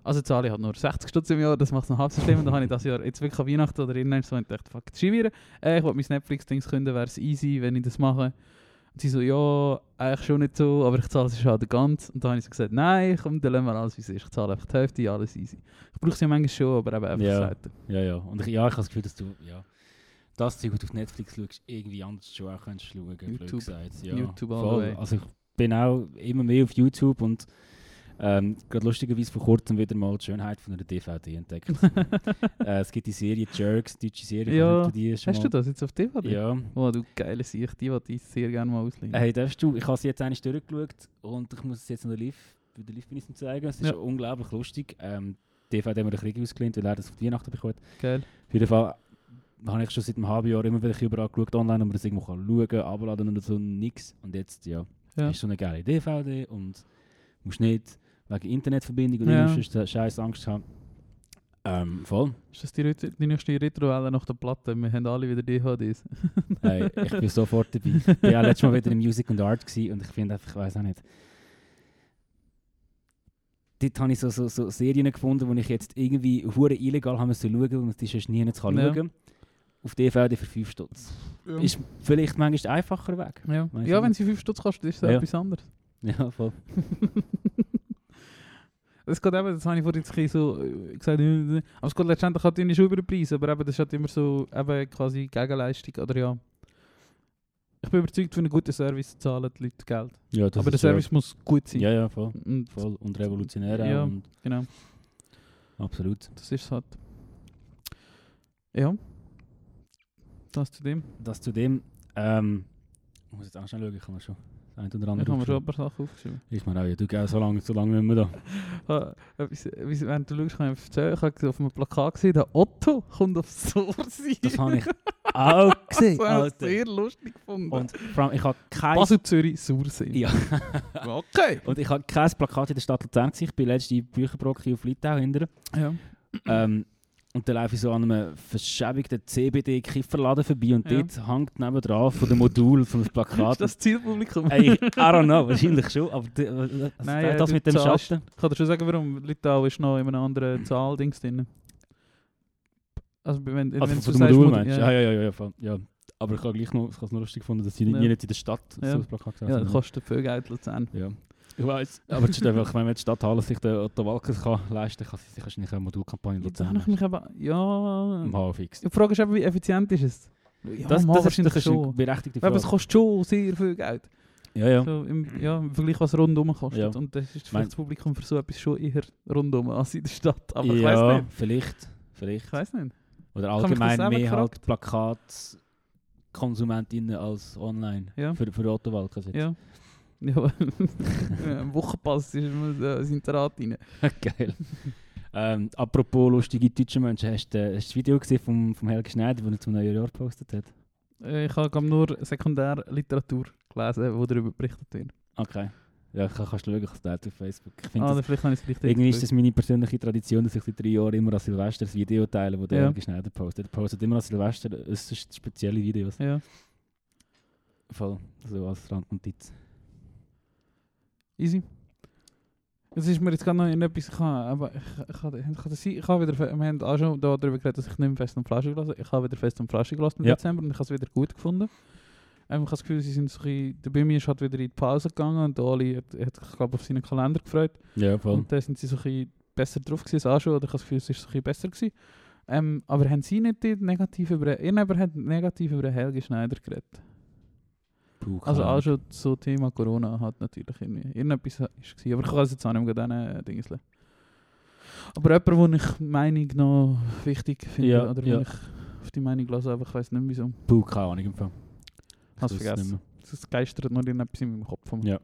Also zahle ich halt nur 60 Stutz im Jahr, das macht es noch halb so schlimm. Und dann habe ich das Jahr jetzt wirklich an Weihnachten oder irgendwann so und dachte, fuck, schreibe äh, ich will mein Netflix-Dings künden, wäre es easy, wenn ich das mache. Und sie so, ja, eigentlich schon nicht so, aber ich zahle es halt ganz. Und dann habe ich so gesagt, nein, komm, dann lassen wir alles wie es ist. Ich zahle einfach die Hälfte, alles easy. Ich brauche es ja manchmal schon, aber eben einfach Ja. selten. Ja, ja. Und ich, ja, ich habe das Gefühl, dass du ja, das Zeug, was du auf Netflix schaust, irgendwie anders schon auch kannst schauen blöd YouTube. gesagt. Ja, YouTube voll. Also ich bin auch immer mehr auf YouTube und ähm, gerade lustigerweise vor kurzem wieder mal die Schönheit von einer DVD entdeckt. äh, es gibt die Serie Jerks, die deutsche Serie. Ja. die schon Hast mal- du das jetzt auf DVD? Ja. Oh, du geile Sicht, die wollte ich sehr gerne mal ausleihen. Hey, darfst du, ich habe sie jetzt eigentlich durchgeschaut und ich muss es jetzt noch live, bei der live bin zeigen. Es ist Ja. unglaublich lustig. Ähm, die DVD haben wir den Krieg ausgelehnt, weil er das auf die Weihnachten bekommt. Geil. Auf jeden Fall habe ich schon seit einem halben Jahr immer wieder überall geschaut online, ob man das irgendwo kann schauen kann, abladen oder so, nix. Und jetzt, ja, Ja. ist so eine geile DVD und musst nicht wegen Internetverbindung oder Ja. ja. scheiß Angst haben. Ähm, voll. Ist das die, Ret- die nächste Retrowelle nach der Platte? Wir haben alle wieder DVDs. Hey, ich bin sofort dabei. Ich war auch letztes Mal wieder in Music und Art und ich finde einfach, ich weiß auch nicht. Dort habe ich so, so, so Serien gefunden, wo ich jetzt irgendwie hure illegal haben müssen schauen, weil man die sonst nie nicht kann Ja. schauen Auf DVD für 5 Stutz. Ist vielleicht manchmal einfacher Weg. ja, ja wenn sie 5 Stutz kostet, ist das Ja. etwas anderes. Ja, voll. Das geht eben, das habe ich vorhin jetzt ein so äh, gesagt, äh, äh, aber es geht letztendlich halt nicht schon über den Preis, aber eben, das ist halt immer so eben quasi Gegenleistung, oder ja. Ich bin überzeugt, für einen guten Service zahlen die Leute Geld. Ja, das aber der ist ja- Service muss gut sein. Ja, ja, voll. Und, voll. Und revolutionär. Ja. Und Genau, absolut. das ist es halt. Ja. Das zu dem. Das zu dem, ähm, ich muss jetzt auch schnell schauen, ich kann mir schon eine oder Ich andere habe mir schon ein paar Sachen aufgeschrieben. Ich meine auch, ja, du gehst so lange, so lange nicht mehr da. Ah, während du schaust, kann ich erzählen, ich habe auf einem Plakat gesehen, der Otto kommt aufs Source. Das habe ich auch gesehen, Das habe ich sehr lustig gefunden. Und vor allem, ich habe kein... Basel Zürich Sursee. Ja. Okay. Und ich habe kein Plakat in der Stadt Luzern gesehen. Ich bin letzte Bücherbrocke auf Litau hinter. Ja. Ähm, und dann laufe ich so an einem verschäbigten CBD-Kifferladen vorbei und Ja. dort hängt nebendran von dem Modul von dem Ist Plakat. das Zielpublikum? Ey, I don't know, wahrscheinlich schon, aber die, also Nein, äh, das du mit dem zahlst- Schatten. Ich kann dir schon sagen, warum. Litau ist noch in einem anderen Zahldings drin. Also, wenn, Also wenn von du dem Modul Mod- meinst du? ja. Ja, ja, ja, ja, voll. ja. Aber ich habe gleich noch, ich habe es noch lustig gefunden, dass sie Ja. nie nicht in der Stadt Ja. so ein Plakat Ja, haben. das kostet viel Geld Luzern. Ja. Ich weiß. Aber das ist einfach, ich wenn die Stadthalle sich den Otto Walkes kann leisten kann, kann sie sich wahrscheinlich eine Modulkampagne Jetzt Luzern ich mich eben... Ja... machen. fix. Die Frage ist eben, wie effizient ist es? Ja, das, mal das, ist, wahrscheinlich ist eine berechtigte Aber Frage. es kostet schon sehr viel Geld. ja, ja. So im, ja, Im Vergleich, was rundum kostet. Ja. Und das ist Mein- vielleicht das Publikum für so etwas schon eher rundum als in der Stadt. Aber ich ja, weiß nicht. vielleicht. vielleicht. Ich weiß nicht. Oder allgemein mehr gefragt? halt Plakatkonsumentinnen als online. Ja. Für, für Autowahl quasi. Ja. Ja, ein Wochenpass ist immer äh, das Interat rein. Geil. ähm, apropos lustige deutsche Menschen, hast du äh, hast du das Video gesehen vom, vom Helge Schneider, das er zum neuen Jahr gepostet hat? Äh, Ich habe nur Sekundärliteratur gelesen, wo darüber berichtet wird. Okay. Ja, kann, kannst du schauen, ich habe es auf Facebook. Ich Ah, das, vielleicht habe ich es vielleicht irgendwie ist das meine persönliche Tradition, dass ich seit drei Jahren immer an Silvester das Video teile, das der Ja. Helge Schneider postet. Er postet immer an Silvester äußerst spezielle Videos. Ja. Voll, so als Randnotiz. Easy. Es ist mir jetzt gerade noch in etwas, habe, aber ich, habe- ich, das- ich habe wieder, wir haben auch schon da darüber geredet, dass ich nicht mehr fest und flauschig gelassen Ich habe wieder fest und flauschig gelassen im Ja. Dezember und ich habe es wieder gut gefunden. Ähm, ich habe das Gefühl, sie sind so ein der Bimi ist halt wieder in die Pause gegangen und der Oli hat, hat sich, glaube auf seinen Kalender gefreut. Ja, voll. Und da sind sie so ein bisschen besser drauf gewesen als auch schon, oder ich habe das Gefühl, es ist so ein bisschen besser gewesen. Ähm, aber haben sie nicht negativ über, irgendjemand hat negativ über Helge Schneider geredet? Puh, Also auch schon so Thema Corona hat natürlich irgendwie irgendetwas ist gewesen, aber ich kann es jetzt auch nicht mehr äh, Dingsle. Aber jemand, den ich Meinung noch wichtig finde, Ja, oder ja. wenn ich auf die Meinung lasse, aber ich weiß nicht mehr wieso. Puh, keine Ahnung im Fall. Hast vergessen. Das geistert noch irgendetwas in meinem Kopf. Ja.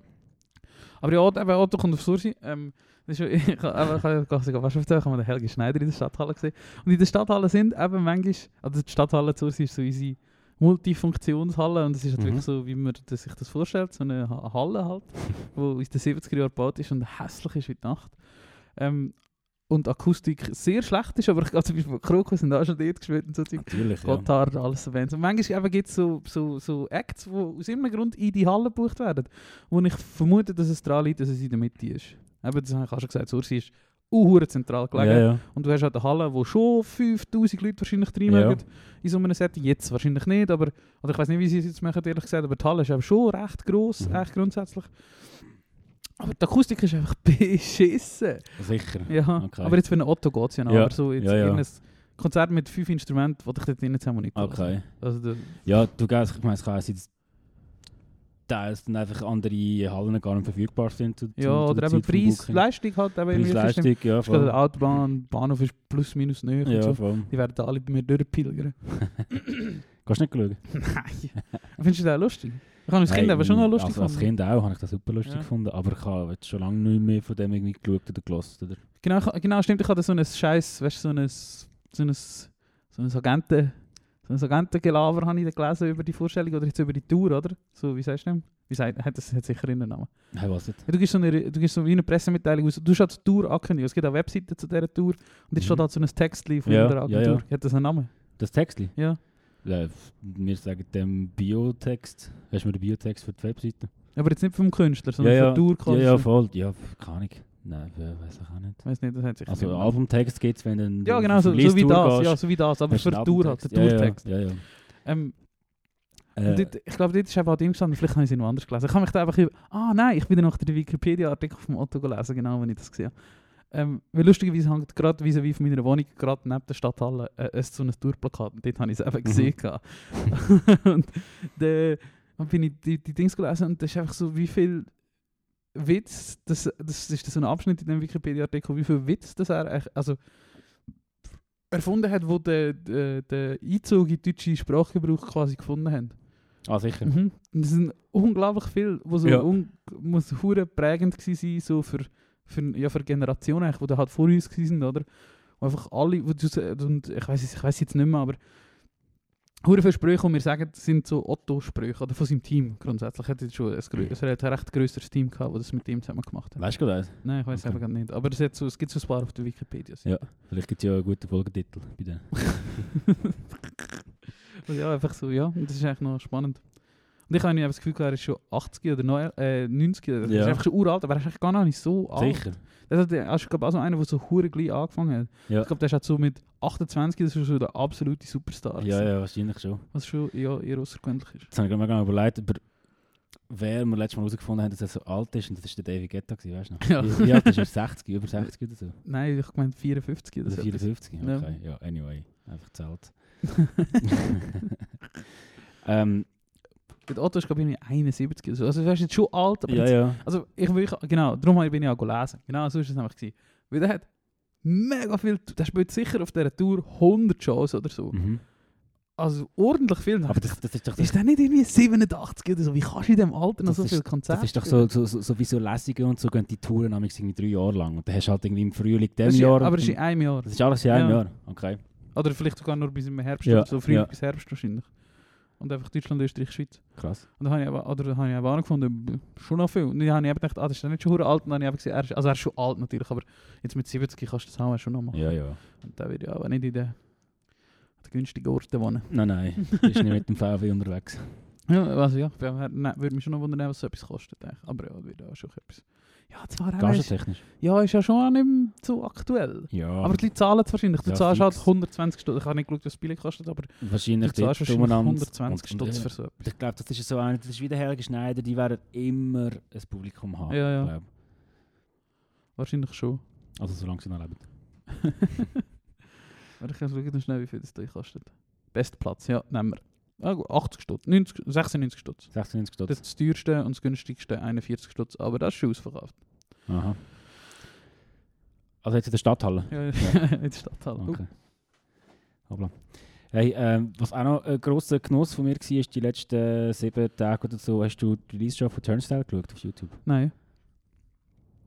Aber ja, eben Otto kommt auf Sursi. Ähm, das ist, ich habe was erzählt, ich habe den Helge Schneider in der Stadthalle gesehen. Und in der Stadthalle sind eben manchmal, also die Stadthalle Sursi ist so unsere Multifunktionshalle und es ist halt Mhm. wirklich so, wie man sich das vorstellt, so eine Ha- Halle halt, wo aus den 70er Jahren gebaut ist und hässlich ist wie die Nacht. Ähm, und Akustik sehr schlecht ist, aber ich glaube zum Beispiel Krokus sind auch schon dort gespielt und so Zeug. Natürlich, ja. Gotthard, alles erwähnt. Und manchmal gibt es so, so, so Acts, die aus irgendeinem Grund in die Halle gebucht werden, wo ich vermute, dass es daran liegt, dass es in der Mitte ist. Eben, das habe ich auch schon gesagt, Sursi ist uh, zentral gelegen. Ja, ja. Und du hast halt eine Halle, wo schon 5000 Leute wahrscheinlich drin Ja. In so einem Setting. Jetzt wahrscheinlich nicht, aber oder ich weiß nicht, wie sie es jetzt machen, ehrlich gesagt, aber die Halle ist eben schon recht gross, Mhm. echt grundsätzlich. Aber die Akustik ist einfach beschissen. Sicher. Ja, Okay. aber jetzt für einen Otto geht es ja noch. Ja, Aber so jetzt ja, irgendein Konzert mit fünf Instrumenten, wollte ich dort drinnen zusammen nicht. Okay. Also der, Ja, du gehst, ich meine, es kann sein, teils dann einfach andere Hallen gar nicht verfügbar sind. Zu, ja, zu, oder der eben Preis. Leistung halt. Eben irgendwie Preis-Leistung, ja, Ist gerade voll. eine Autobahn, Bahnhof ist plus minus näher Ja, so. voll. Die werden alle bei mir durchpilgern. Kannst du nicht schauen? Nein. Findest du das auch lustig? Ich habe als Kind aber schon noch lustig also als. Kind auch, habe ich das super lustig Ja. gefunden, aber ich habe jetzt schon lange nicht mehr von dem irgendwie geschaut oder gelassen. Oder? Genau, genau, stimmt. Ich hatte so ein Scheiß, weißt du, so ein, so ein, so ein Agenten, so ein Agentengelaber habe ich da gelesen über die Vorstellung oder jetzt über die Tour, oder? So, wie sagst du dem? Wie sagt, hat das hat sicher einen Namen. Hey, was? Ja, du gibst so eine, du gibst so eine Pressemitteilung aus. Du hast die Tour angekündigt. Es gibt auch Webseiten zu dieser Tour. Und jetzt Mhm. steht halt so ein Textli von Ja, der ja, Agentur. ja. Hat das einen Namen? Das Textli? Ja. Ja, wir sagen dem Biotext. Hast du mir den Biotext für die Webseite? Aber jetzt nicht vom Künstler, sondern ja, ja. von Tour ja, quasi. ja, voll. Ja, keine Ahnung. Nein, we- weiß ich auch nicht. Ich weiß nicht, das hat sich Also Albumtext gibt es, wenn dann Ja, genau, so, so wie das. gehst, Ja, so wie das. Aber für die Tour halt, der. Tourtext. Ja, ja. ja, Ähm, Äh, dort, ich glaube, dort ist einfach Ding gestanden, vielleicht habe ich sie noch anders gelesen. Ich habe mich da einfach über, ah nein, ich bin dann nach den Wikipedia-Artikel vom Otto gelesen, genau, wenn ich das gesehen habe. Ähm, weil lustigerweise hängt gerade vis-à-vis von meiner Wohnung, gerade neben der Stadthalle, äh, so ein Tourplakat. Und dort habe ich es eben gesehen. gehabt. und dann dann bin ich die, die Dings gelesen und das ist einfach so, wie viel Witz, das, das ist so ein Abschnitt in dem Wikipedia-Artikel, wie viel Witz das er also erfunden hat, wo der, der, der Einzug in den deutschen Sprachgebrauch quasi gefunden haben. ah, sicher. Mhm. Das sind unglaublich viel, wo so Ja. un muss hure prägend sein, so für, für, ja, für Generationen, die da halt vor uns sind, oder? Wo einfach alle, wo und ich weiß ich weiß jetzt nicht mehr, aber hure viele Sprüche, die wir sagen, sind so Otto-Sprüche, oder von seinem Team grundsätzlich. Er hat schon ein, grö- ein recht grösseres Team gehabt, das das mit ihm zusammen gemacht hat. Weißt du gerade? Nein, ich weiß Okay. einfach gar nicht. Aber es, so, es gibt so ein paar auf der Wikipedia. Ja. Vielleicht gibt es ja einen guten Folgetitel bei denen. Also ja, einfach so, ja. Das ist eigentlich noch spannend. Und ich habe das Gefühl, er ist schon 80 oder neu, äh, 90. Er ist Ja. einfach schon uralt, aber er ist eigentlich gar noch nicht so alt. Sicher. Das hat, er ist glaube auch so einer, der so hure gleich angefangen hat. Ja. Ich glaube, der ist halt so mit 28, das ist schon der absolute Superstar. Ja, ja, wahrscheinlich schon. Was schon ja, eher außergewöhnlich ist. Jetzt habe ich mir gerade überlegt, über wer wir letztes Mal herausgefunden haben, dass er so alt ist. Und das war der David Guetta, weißt du noch? Ja. Wie, wie alt ist er? 60, über 60 oder so? Nein, ich meine 54 oder Oder so. 54? Ja. Okay, ja, anyway. Einfach zahlt. ähm, Der Otto ist, glaube ich, 71 oder so. Also, er ist jetzt schon alt, aber ja, jetzt, ja. Also, ich will, genau, darum bin ich auch gelesen. Genau so ist es nämlich gewesen. Weil der hat mega viel, der spielt sicher auf dieser Tour 100 Shows oder so. Mhm. Also, ordentlich viel. Aber das, das ist doch ist der nicht irgendwie 87 oder so? Wie kannst du in diesem Alter noch so ist- viele Konzerte Das ist doch so, so, so, so wie so Lesungen und so gehen die Touren nämlich irgendwie drei Jahre lang. Und dann hast du halt irgendwie im Frühling dem Jahr. aber das ist in einem Jahr. das ist alles in einem Ja. Jahr. Okay. Oder vielleicht sogar nur bis im Herbst Ja, so, Frühling ja. bis Herbst wahrscheinlich. Und einfach Deutschland, Österreich, Schweiz. Krass. Und dann habe ich aber, oder dann habe ich aber auch noch gefunden, b- schon noch viel. Und dann habe ich eben gedacht, ah, das ist dann nicht schon alt. Und dann habe ich gesehen, er ist, also er ist schon alt natürlich, aber jetzt mit 70 kannst du das auch schon noch machen. Ja, ja. Und der wird ja auch nicht in den, den günstigen Orten wohnen. Nein, nein. Du bist nicht mit dem VW unterwegs. Ja, also ja, ich nein, würde mich schon noch wundern, was so etwas kostet. eigentlich. Aber ja, wird auch schon etwas. Ja, zwar Gastentechnisch. ja, ist ja schon auch nicht so aktuell. Ja. Aber die Leute zahlen es wahrscheinlich. Du Ja, zahlst halt fix. 120 Stunden. Ich habe nicht geschaut, was das Billig kostet, aber wahrscheinlich du zahlst wahrscheinlich umeinander. 120 Und- und, Stutz äh, für so etwas. Ich glaube, das ist so eine, das ist wie der Helge Schneider, die werden immer ein Publikum haben. Ja, ja. glaub. Wahrscheinlich schon. Also solange sie noch leben. Warte, ich kann schauen noch schnell, wie viel das Teil kostet. Best Platz, ja, nehmen wir. Ah, gut, 80 Stutz, 90, 96 Stutz. 96 Stutz. Das ist das teuerste und das günstigste 41 Stutz, aber das ist schon ausverkauft. Aha. Also jetzt in der Stadthalle. Ja, in der Stadthalle. Okay. Hoppla. Hey, ähm, was auch noch ein grosser Genuss von mir war, ist die letzten sieben Tage oder so, hast du die Release-Show von Turnstile geschaut auf YouTube? Nein.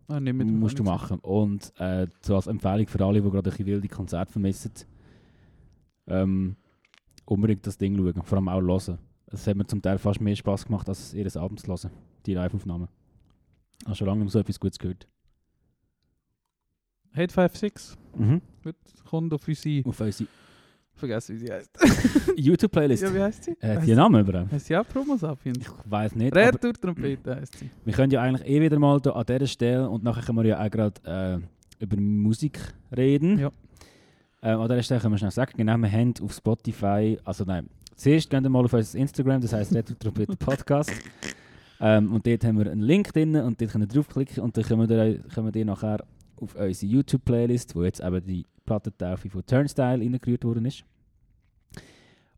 Ah, nicht mit musst du machen. Und äh, so als Empfehlung für alle, die gerade ein bisschen wilde Konzerte vermissen, ähm, unbedingt das Ding schauen, vor allem auch hören. Es hat mir zum Teil fast mehr Spass gemacht, als ihr Abend zu hören, die Live-Aufnahmen. Ich habe schon lange so etwas Gutes gehört. Hate 56. Mhm. Gut, kommt auf unsere... Auf unsere Vergessen, wie sie heißt. YouTube-Playlist. ja, wie heißt sie? äh, die Namen überhaupt? Heißt sie auch Promo Sapiens? Ich weiß nicht. Retour Trompete heisst sie. wir können ja eigentlich eh wieder mal da an dieser Stelle und nachher können wir ja auch gerade äh, über Musik reden. Ja. Ähm, an dieser Stelle können wir schnell sagen, genau, wir haben auf Spotify, also nein, zuerst gehen wir mal auf unser Instagram, das heisst Retro Trompete Podcast. Ähm, und dort haben wir einen Link drin und dort könnt ihr draufklicken und dann können wir, können wir nachher auf unsere YouTube-Playlist, wo jetzt eben die Plattentaufe von Turnstile reingerührt worden ist.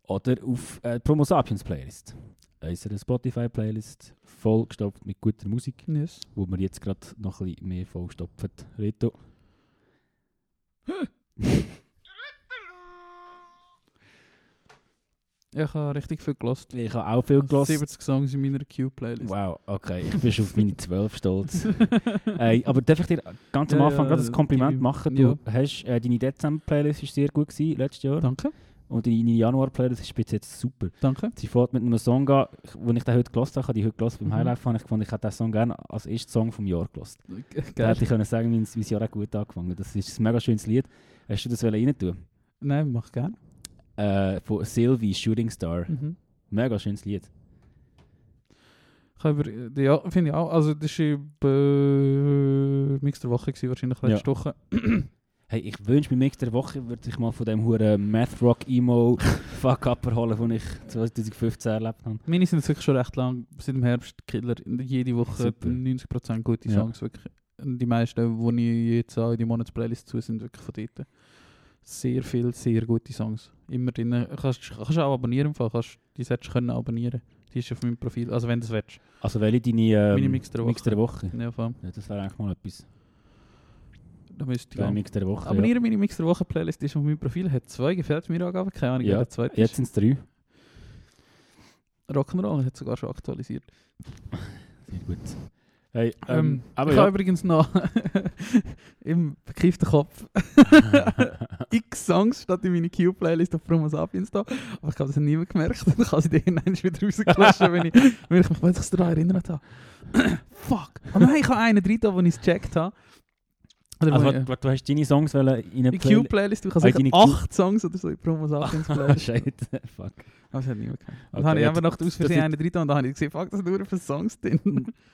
Oder auf äh, die Promo Sapiens Playlist. Unsere Spotify-Playlist, vollgestopft mit guter Musik, Yes. wo wir jetzt gerade noch ein bisschen mehr vollstopfen. Reto. ich habe richtig viel gelost. Ich habe auch viel gelassen. 70 Songs in meiner Q-Playlist. Wow, okay, ich bin schon auf meine 12 stolz. Ey, aber darf ich dir ganz am Ja, Anfang ja, gerade ein Kompliment machen? Du ja. hast, äh, deine Dezember-Playlist war sehr gut gewesen, letztes Jahr. Danke, Und deine Januar-Playlist ist bis jetzt super. danke. Sie fährt mit einem Song an, den ich den heute gelost habe. Ich habe die heute gelost beim Mhm. Highlife. habe ich gefunden, ich hätte diesen Song gerne als ersten Song vom Jahr gelost. Da Geil. hätte ich können sagen, wie das Jahr auch gut angefangen Das ist ein mega schönes Lied. Hast du das rein tun? Nein, mach gerne. Äh, von Sylvie, Shooting Star. Mhm. Mega schönes Lied. Über, ja, finde ich auch. Also, das war bei Mix der Woche, gewesen, wahrscheinlich letzte Woche. Hey, ich wünsche mir Mix der Woche, würde ich mal von dem huren Math Rock Emo Fuck Up erholen, den ich 2015 erlebt habe. Meine sind jetzt wirklich schon recht lang, seit dem Herbst Killer. Jede Woche Super. 90% gute Ja. Songs. Wirklich. Und Die meisten, die ich jetzt auch in die Monatsplaylist zu sind, wirklich von dort. Sehr viel, sehr gute Songs. Immer drin. Kannst, du auch abonnieren, im Fall. Kannst, die solltest du können abonnieren. Die ist auf meinem Profil, also wenn du es willst. Also welche deine ähm, Meine Mix der Woche. Mix der Woche? Ja, voll. Ja, das wäre eigentlich mal etwas. Da müsste ich gehen. Mix der Woche. Abonnieren meine Mix der Woche Playlist ist auf meinem Profil. Hat zwei, gefällt mir auch, aber keine Ahnung, Ja. der Ja. zweite Jetzt sind es drei. Rock'n'Roll hat sogar schon aktualisiert. Sehr gut. Hey, Ähm, ähm, aber ich ja. habe übrigens noch im bekifften Kopf x Songs statt in meine Q-Playlist auf Promo Sapiens da. Aber ich glaube, das hat niemand gemerkt. Dann kann sie die irgendwann wieder rausgelöschen, wenn ich, wenn ich mich plötzlich daran erinnert habe. Fuck. Oh nein, ich habe einen drin, wo ich gecheckt habe. Oder also, was, was, du hast deine Songs in eine ich, die Q-Playlist, Ah, sicher deine Q- acht Songs oder so in Promo Ah, Playlist. Shit, fuck. Aber das hat niemand gemerkt. Dann Okay, habe ich einfach noch aus Versehen einen drin und dann habe ich gesehen, fuck, das sind nur für Songs drin.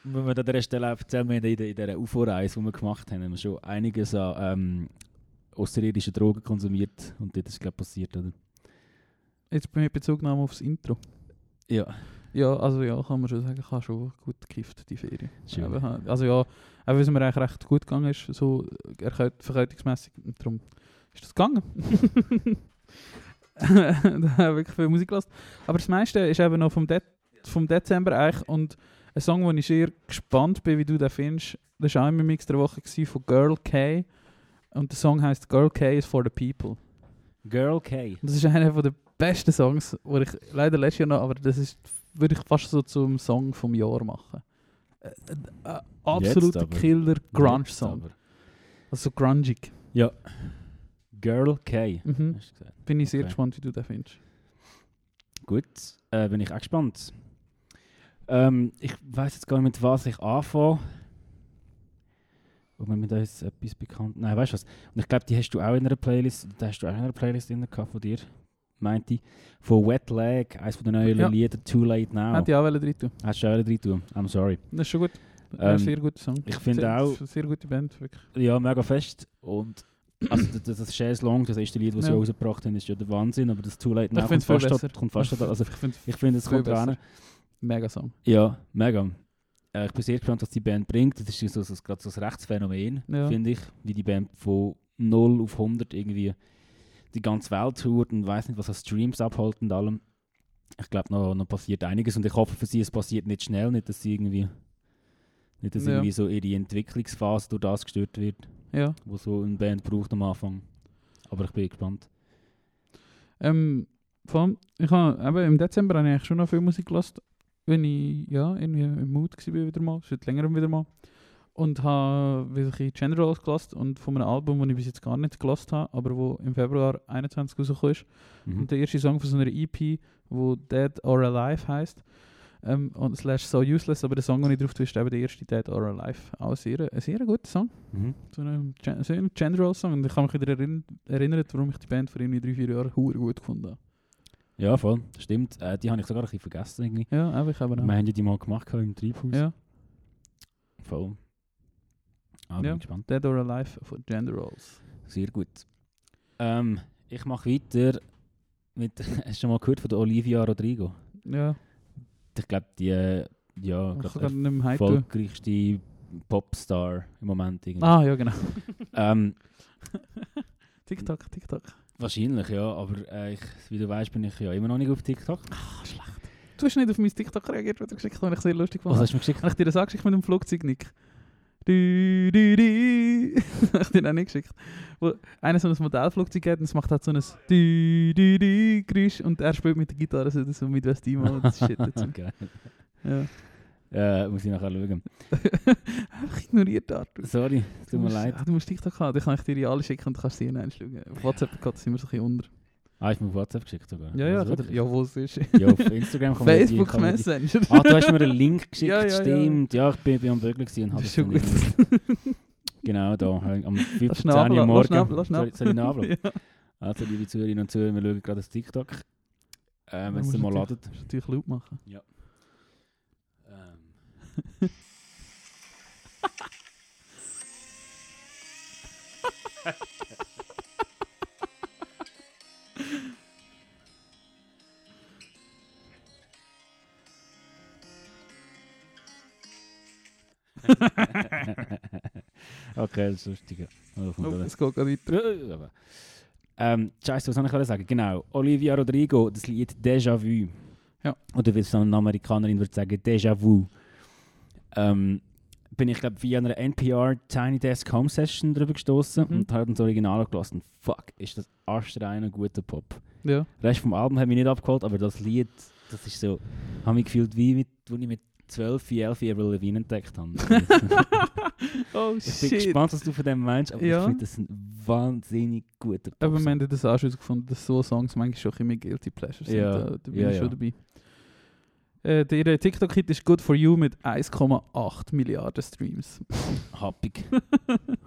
Wenn wir an dieser Stelle erzählen, wir in der, in dieser UFO-Reise, die wir gemacht haben, haben wir schon einiges an ähm, außerirdischen Drogen konsumiert und das ist glaube ich passiert, oder? Jetzt bin ich Bezugnahme aufs Intro. Ja. Ja, also ja, kann man schon sagen, ich habe schon gut gekifft, die Ferien. Schön. Also ja, auch weil es mir eigentlich recht gut gegangen ist, so verkältungsmässig, darum ist das gegangen. da habe ich wirklich viel Musik gelassen. Aber das meiste ist eben noch vom, De vom Dezember eigentlich und ein Song, wo ich sehr gespannt bin, wie du den findest, das war auch im Mix der Woche von Girl K. Und der Song heißt Girl K is for the People. Girl K. Das ist einer der besten Songs, wo ich leider letztes Jahr noch, aber das ist, würde ich fast so zum Song vom Jahr machen. Äh, äh, äh, absoluter. Killer Jetzt Grunge-Song. aber. Also so grungig. Ja. Girl K. Mhm. Bin ich sehr Okay. gespannt, wie du den findest. Gut, äh, bin ich auch gespannt. Ähm, ich weiß jetzt gar nicht, mit was ich anfange. Ob mir mit uns etwas bekannt. Nein, weißt du was? Und ich glaube, die hast du auch in einer Playlist. Da hast du auch in einer Playlist drin gehabt von dir, meinte ich. Von Wet Leg, eines den neuen Ja. Lieder, Too Late Now. Hätte ich auch drin tun. Hast du auch drin tun? I'm sorry. Das ist schon gut. Ähm, sehr guter Song. ich finde auch- sehr gute Band, wirklich. Ja, mega fest. Und also das, das Chaise Long, das erste Lied, das sie Ja. rausgebracht haben, ist ja der Wahnsinn. Aber das Too Late Now kommt fast, dort- kommt fast dort- also ich finde es kommt besser. dran. mega Song. Ja, mega. Äh, ich bin sehr gespannt, was die Band bringt. Das ist so, so, gerade so ein Rechtsphänomen, Ja. finde ich. Wie die Band von 0 auf 100 irgendwie die ganze Welt tourt und weiß nicht, was an Streams abholt und allem. Ich glaube, noch, noch passiert einiges und ich hoffe für sie, es passiert nicht schnell, nicht, dass sie irgendwie, nicht, dass Ja. irgendwie so ihre Entwicklungsphase durch das gestört wird, Ja. wo so eine Band braucht am Anfang. Aber ich bin gespannt. Ähm, vor allem, ich habe eben im Dezember habe ich eigentlich schon noch viel Musik gelassen, wenn ich ja, irgendwie im Mood war wieder mal, seit längerem wieder mal. Und habe wirklich Generals gelassen und von einem Album, das ich bis jetzt gar nicht gelassen habe, aber wo im Februar 21 rausgekommen ist. Mhm. Und der erste Song von so einer EP, wo Dead or Alive heisst. Ähm, und slash so useless, aber der Song, den ich drauf tue, ist eben der erste Dead or Alive. Auch sehr, ein sehr guter Song. Mhm. So ein, Gen so ein General-Song. Und ich kann mich wieder erinn erinnert, warum ich die Band vor irgendwie drei, vier Jahren gut gefunden habe. Ja, voll. Stimmt. Äh, die habe ich sogar ein bisschen vergessen. Irgendwie. Ja, aber ich habe Wir auch. haben ja die mal gemacht im Treibhaus. Ja, Voll. Ah, bin Ja. gespannt. Dead or Alive von Generals. Sehr gut. Ähm, ich mache weiter mit. Hast du schon mal gehört von der Olivia Rodrigo? Ja, Ich glaube, die ja, glaub, erfolgreichste Popstar im Moment. Irgendwie. Ah, ja, genau. Ähm, TikTok, TikTok. wahrscheinlich, ja. Aber äh, ich, wie du weißt, bin ich ja immer noch nicht auf TikTok. Ah, schlecht. Du hast nicht auf mein TikTok reagiert, was du geschickt hast, was ich sehr lustig Was fand. hast du mir geschickt? Ich dir das auch geschickt mit dem Flugzeug, Du, du, du. Habe ich dir auch nicht geschickt. Wo einer so ein Modellflugzeug hat und es macht halt so ein du, du, du Geräusch und er spielt mit der Gitarre so, so mit Vestimo und das Shit dazu. Geil. Ja. Äh, muss ich nachher schauen. Einfach ignoriert, Arthur. Sorry, tut mir leid. ah, Du musst TikTok haben, dann kann ich dir die alle schicken und du kannst sie hinein schauen. Auf WhatsApp geht es immer so ein bisschen unter. Ah, ist mir auf WhatsApp geschickt sogar. Ja, ja, Also ja, wo es ist. Ja, auf Instagram kann man die- Facebook die- Messenger. Ah, du hast mir einen Link geschickt, Ja, ja, ja. stimmt. Ja, ich bin, bin am gewesen und habe ist schon gut. Genau, da, am 15 Lass Uhr schnabeln, lass morgen. schnabeln, lass Soll, ich nabeln? Ja. Also, liebe Zuhörerinnen und Zuhörer, wir schauen gerade das TikTok. Äh, wenn es mal ladet. musst natürlich laut machen. Ähm. Okay, das ist lustig. ja. Oh, Oh, es geht gerade weiter. Aber, Ähm, Scheiße, was soll ich sagen? Genau, Olivia Rodrigo, das Lied Déjà Vu. Ja. Oder wie es eine Amerikanerin würde sagen, Déjà Vu. Ähm, bin ich glaube via einer NPR Tiny Desk Home Session drüber gestoßen Mhm. und habe das Original gelassen. Fuck, ist das astreiner guter Pop. Ja. Der Rest vom Album hat mich nicht abgeholt, aber das Lied, das ist so, habe mich gefühlt wie mit, als ich mit 12, 11 Avril Lavigne entdeckt habe. oh ich bin shit. gespannt, was du von dem meinst, aber Ja. ich finde das ein wahnsinnig guter Pop. Aber wir haben das auch schon gefunden, dass so Songs manchmal schon bisschen Guilty Pleasure sind. Ja, Da, da bin ja, ich schon ja. dabei. Äh, der TikTok-Hit ist Good For You mit 1,8 Milliarden Streams. Happig.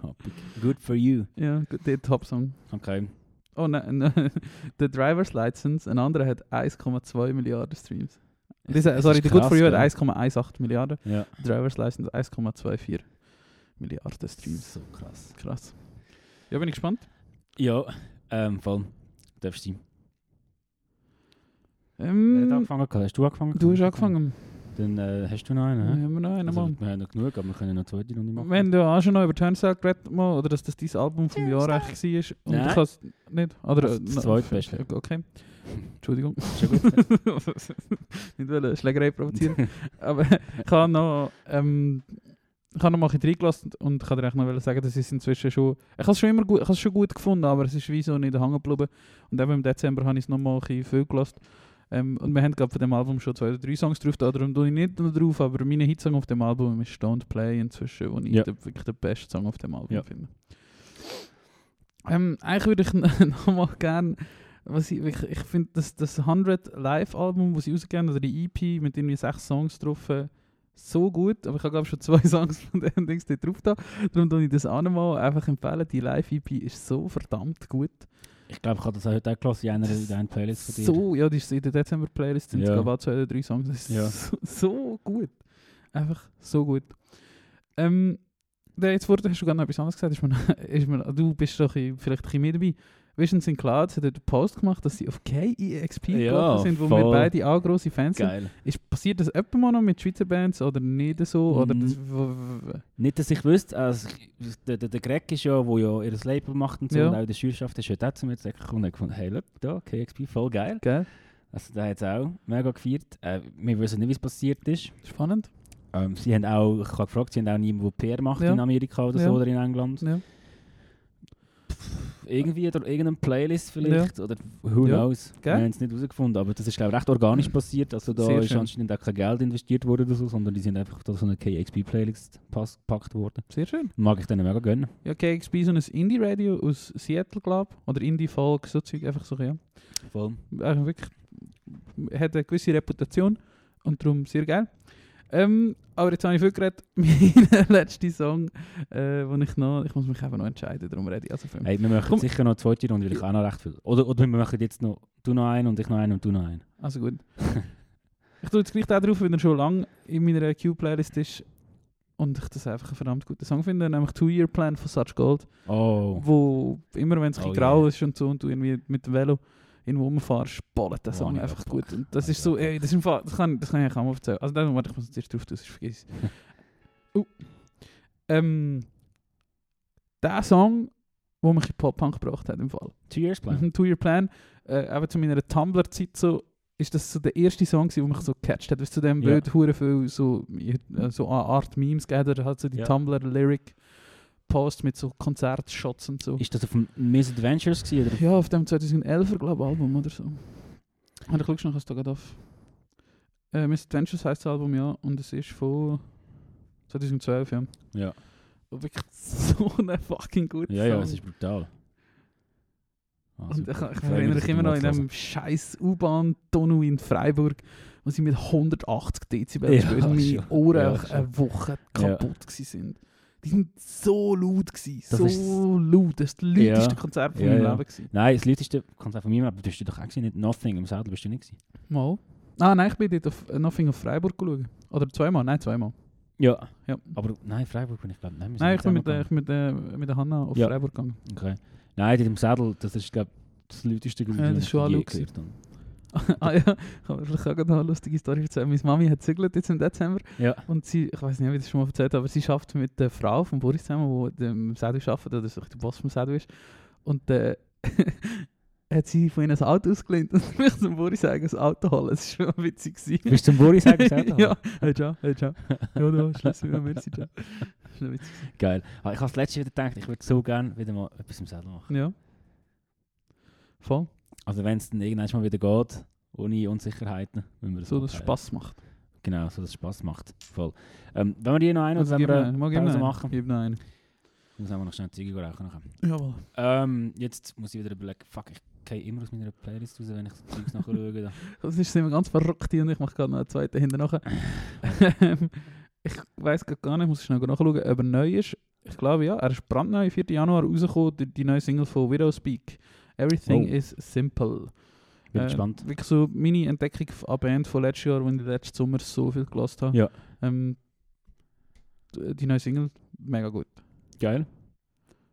Happig. Good for you. ja, der Top-Song. Okay. Oh nein, nein. der Driver's License, ein anderer hat 1,2 Milliarden Streams. Dieser, Es sorry, der Good For You hat gell? 1,18 Milliarden. Ja. Driver's License 1,24 Milliarden Streams. So krass. Krass. Ja, bin ich gespannt. Ja, ähm, voll. Darfst du. Wer hat Ähm, angefangen? Hast du angefangen? du hast angefangen. Dann äh, hast du noch einen, hä? haben wir noch einen, Also, Mann. wir haben noch genug, aber wir können noch eine zweite Runde machen. Wir haben ja auch schon noch über Turnstile geredet, mal, oder dass das dein Album vom Jahr eigentlich war. Und Nein. ich has nicht. Oder, Das äh, das na- zweitbeste. Okay. Entschuldigung. Schon gut. nicht wollen Schlägerei provozieren. Aber ich habe noch, ähm, ich habe noch mal ein bisschen reingelassen und ich kann dir echt noch sagen, dass ich es inzwischen schon, ich habe es schon immer gut, ich habe es schon gut gefunden, aber es ist wie so nicht hängen geblieben. Und eben im Dezember habe ich es noch mal ein bisschen viel gelassen. Ähm, und wir haben gerade von dem Album schon zwei oder drei Songs drauf, da, darum tue ich nicht noch drauf, aber mein Hitsong auf dem Album ist Don't Play inzwischen, wo ich Ja. der, wirklich den besten Song auf dem Album Ja. finde. Ähm, eigentlich würde ich noch mal gerne, was ich, ich, ich finde, das, das 100 Live-Album, das sie rausgegeben oder die EP mit irgendwie sechs Songs drauf, äh, so gut, aber ich habe glaube schon zwei Songs von den Dings dort drauf da. Darum tue ich das auch noch mal einfach empfehlen. Die Live-EP ist so verdammt gut. Ich glaube, ich habe das heute auch gelassen in einer, in einer Playlist von dir. So, ja, die ist in der Dezember-Playlist, sind Ja. glaube auch zwei oder drei Songs. Das ist Ja. so, so gut. Einfach so gut. Ähm, jetzt vorher hast du gerade noch etwas anderes gesagt. Ist mir, ist mir, du bist doch vielleicht ein bisschen mehr dabei. Vision. Cloud hat einen Post gemacht, dass sie auf KEXP Ja, gelaufen sind, wo wir voll. beide auch grosse Fans sind. Geil. Ist, passiert das öfter mal noch mit Schweizer Bands oder nicht so? Oder Mhm. das, w- w- Nicht, dass ich wüsste, also der, der, der Greg ist ja, der ja ihr Label macht und so, Ja. und auch der Schülerschaft ist heute auch zu mir gekommen und hat gefunden, hey, look, da, KXP, voll geil. Gell? Also der hat es auch mega gefeiert. Äh, wir wissen nicht, wie es passiert ist. Spannend. Ähm, sie haben auch, ich habe gefragt, sie haben auch niemanden, der PR macht Ja. in Amerika oder Ja. so oder in England. Ja. Irgendwie oder irgendeine Playlist vielleicht oder who Ja. knows. Gell? Wir haben es nicht herausgefunden, aber das ist glaube ich recht organisch passiert. Also da Sehr ist schön. anscheinend auch kein Geld investiert worden oder so, sondern die sind einfach da so eine KXP-Playlist gepackt worden. Sehr schön. Mag ich denen mega gönnen. Ja, KXP ist so ein Indie-Radio aus Seattle, glaube ich. Oder Indie-Folk, so Zeug, einfach so, ja. Voll. Also wirklich, hat eine gewisse Reputation und darum sehr geil. Ähm, aber jetzt habe ich viel geredet. Mein letzter Song, äh, wo ich noch, ich muss mich einfach noch entscheiden, darum rede ich also viel. Hey, wir machen Komm. sicher noch eine zweite Runde, weil ich auch noch recht viel. Oder, oder wir machen jetzt noch, du noch einen und ich noch einen und du noch einen. Also gut. ich tue jetzt gleich da drauf, weil er schon lange in meiner Q-Playlist ist und ich das einfach einen verdammt guten Song finde, nämlich Two-Year Plan von Such Gold, Oh. wo immer wenn es Oh grau yeah. ist und so und du irgendwie mit dem Velo irgendwo rumfährst, ballt der Oh, Song einfach gut. Und das ist so, ey, das, ist Fall, das, kann, das kann ich auch mal erzählen. Also dann, warte, ich muss jetzt erst drauf tun, sonst vergiss ich uh. ähm, Der Song, der mich in Pop-Punk gebracht hat im Fall. Two Years Plan. Mhm, Two Year Plan. Äh, eben zu meiner Tumblr-Zeit so, ist das so der erste Song, der mich so gecatcht hat. Weil es zu dem. Bild hure viel so, äh, so eine Art Memes gegeben hat, halt so die Ja. Tumblr-Lyric-Post mit so Konzertshots und so. Ist das auf dem Miss Adventures gewesen, oder? Ja, auf dem 2011er, glaube ich, Album oder so. Und ich schaue noch, was da gerade auf. Äh, Miss Adventures heisst das Album, ja. Und es ist von 2012, ja. Ja. Und wirklich so ein fucking guter Ja, ja, es ist brutal. Ah, Und ich, ich erinnere mich immer noch in dem scheiß U-Bahn-Tunnel in Freiburg, wo sie mit 180 Dezibel Ja, und meine. Ohren Ja, eine Woche Ja. kaputt gewesen sind. Die sind so laut gewesen, Das so ist- laut. Das ist das Ja. lauteste Konzert von Ja, meinem ja. Leben gewesen. Nein, das lauteste Konzert von mir, aber du bist doch auch gewesen, nicht Nothing im Sadel, bist du nicht gewesen? Mal. Ah, nein, ich bin dort auf Nothing auf Freiburg geschaut. Oder zweimal? Nein, zweimal. Ja. Ja. Aber nein, Freiburg bin ich glaube nein, sind Nein, nicht ich bin mit, äh, ich mit, äh, mit der Hanna auf Ja. Freiburg gegangen. Okay. Nein, dort im Sadel, das ist glaube das lauteste Geräusch, Ja, das das ist schon ich je gehört habe. ah ja, ich kann vielleicht auch eine lustige Story erzählen. Meine Mami hat zügelt jetzt im Dezember. Ja. Und sie, ich weiß nicht, wie ich das schon mal erzählt habe, aber sie arbeitet mit der Frau von Boris zusammen, die im Sedu arbeitet, oder so der Boss vom Sedu ist. Und äh, hat sie von ihnen ein Auto ausgelehnt und mich zum Boris eigenes Auto holen. Das war schon witzig. gewesen. Bist du zum Boris sagen, gesagt? ja, hey, ciao, hey, ciao. Ja, da, schließlich, ja, merci, ciao. Das war schon witzig. Geil. Aber ich habe das letzte wieder gedacht, ich würde so gerne wieder mal etwas im Sadel machen. Ja. Voll. Also wenn es dann irgendwann mal wieder geht, ohne Unsicherheiten, wenn wir das So, dass es. Spass macht. Genau, so dass es Spaß macht. Voll. Ähm, wenn wir die noch einen oder wenn wir eine Pause einen. machen, Gib noch einen. muss wir noch schnell Züge rauchen. nachher. Jawohl. Ähm, jetzt muss ich wieder überlegen, fuck, ich gehe immer aus meiner Playlist raus, wenn ich so Zeugs nachschaue. da. Das ist immer ganz verrückt hier und ich mache gerade noch einen zweiten hinten nachher. Ich weiß gar nicht, muss ich schnell nachschauen, ob er neu ist. Ich glaube ja, er ist brandneu, 4. Januar rausgekommen, die, die neue Single von Widow Speak. Everything Oh. is simple. Bin Äh, gespannt. Wirklich so meine Entdeckung einer Band von letztes Jahr, wo ich letzten Sommer so viel gelassen habe. Ja. Ähm, die neue Single, mega gut. Geil.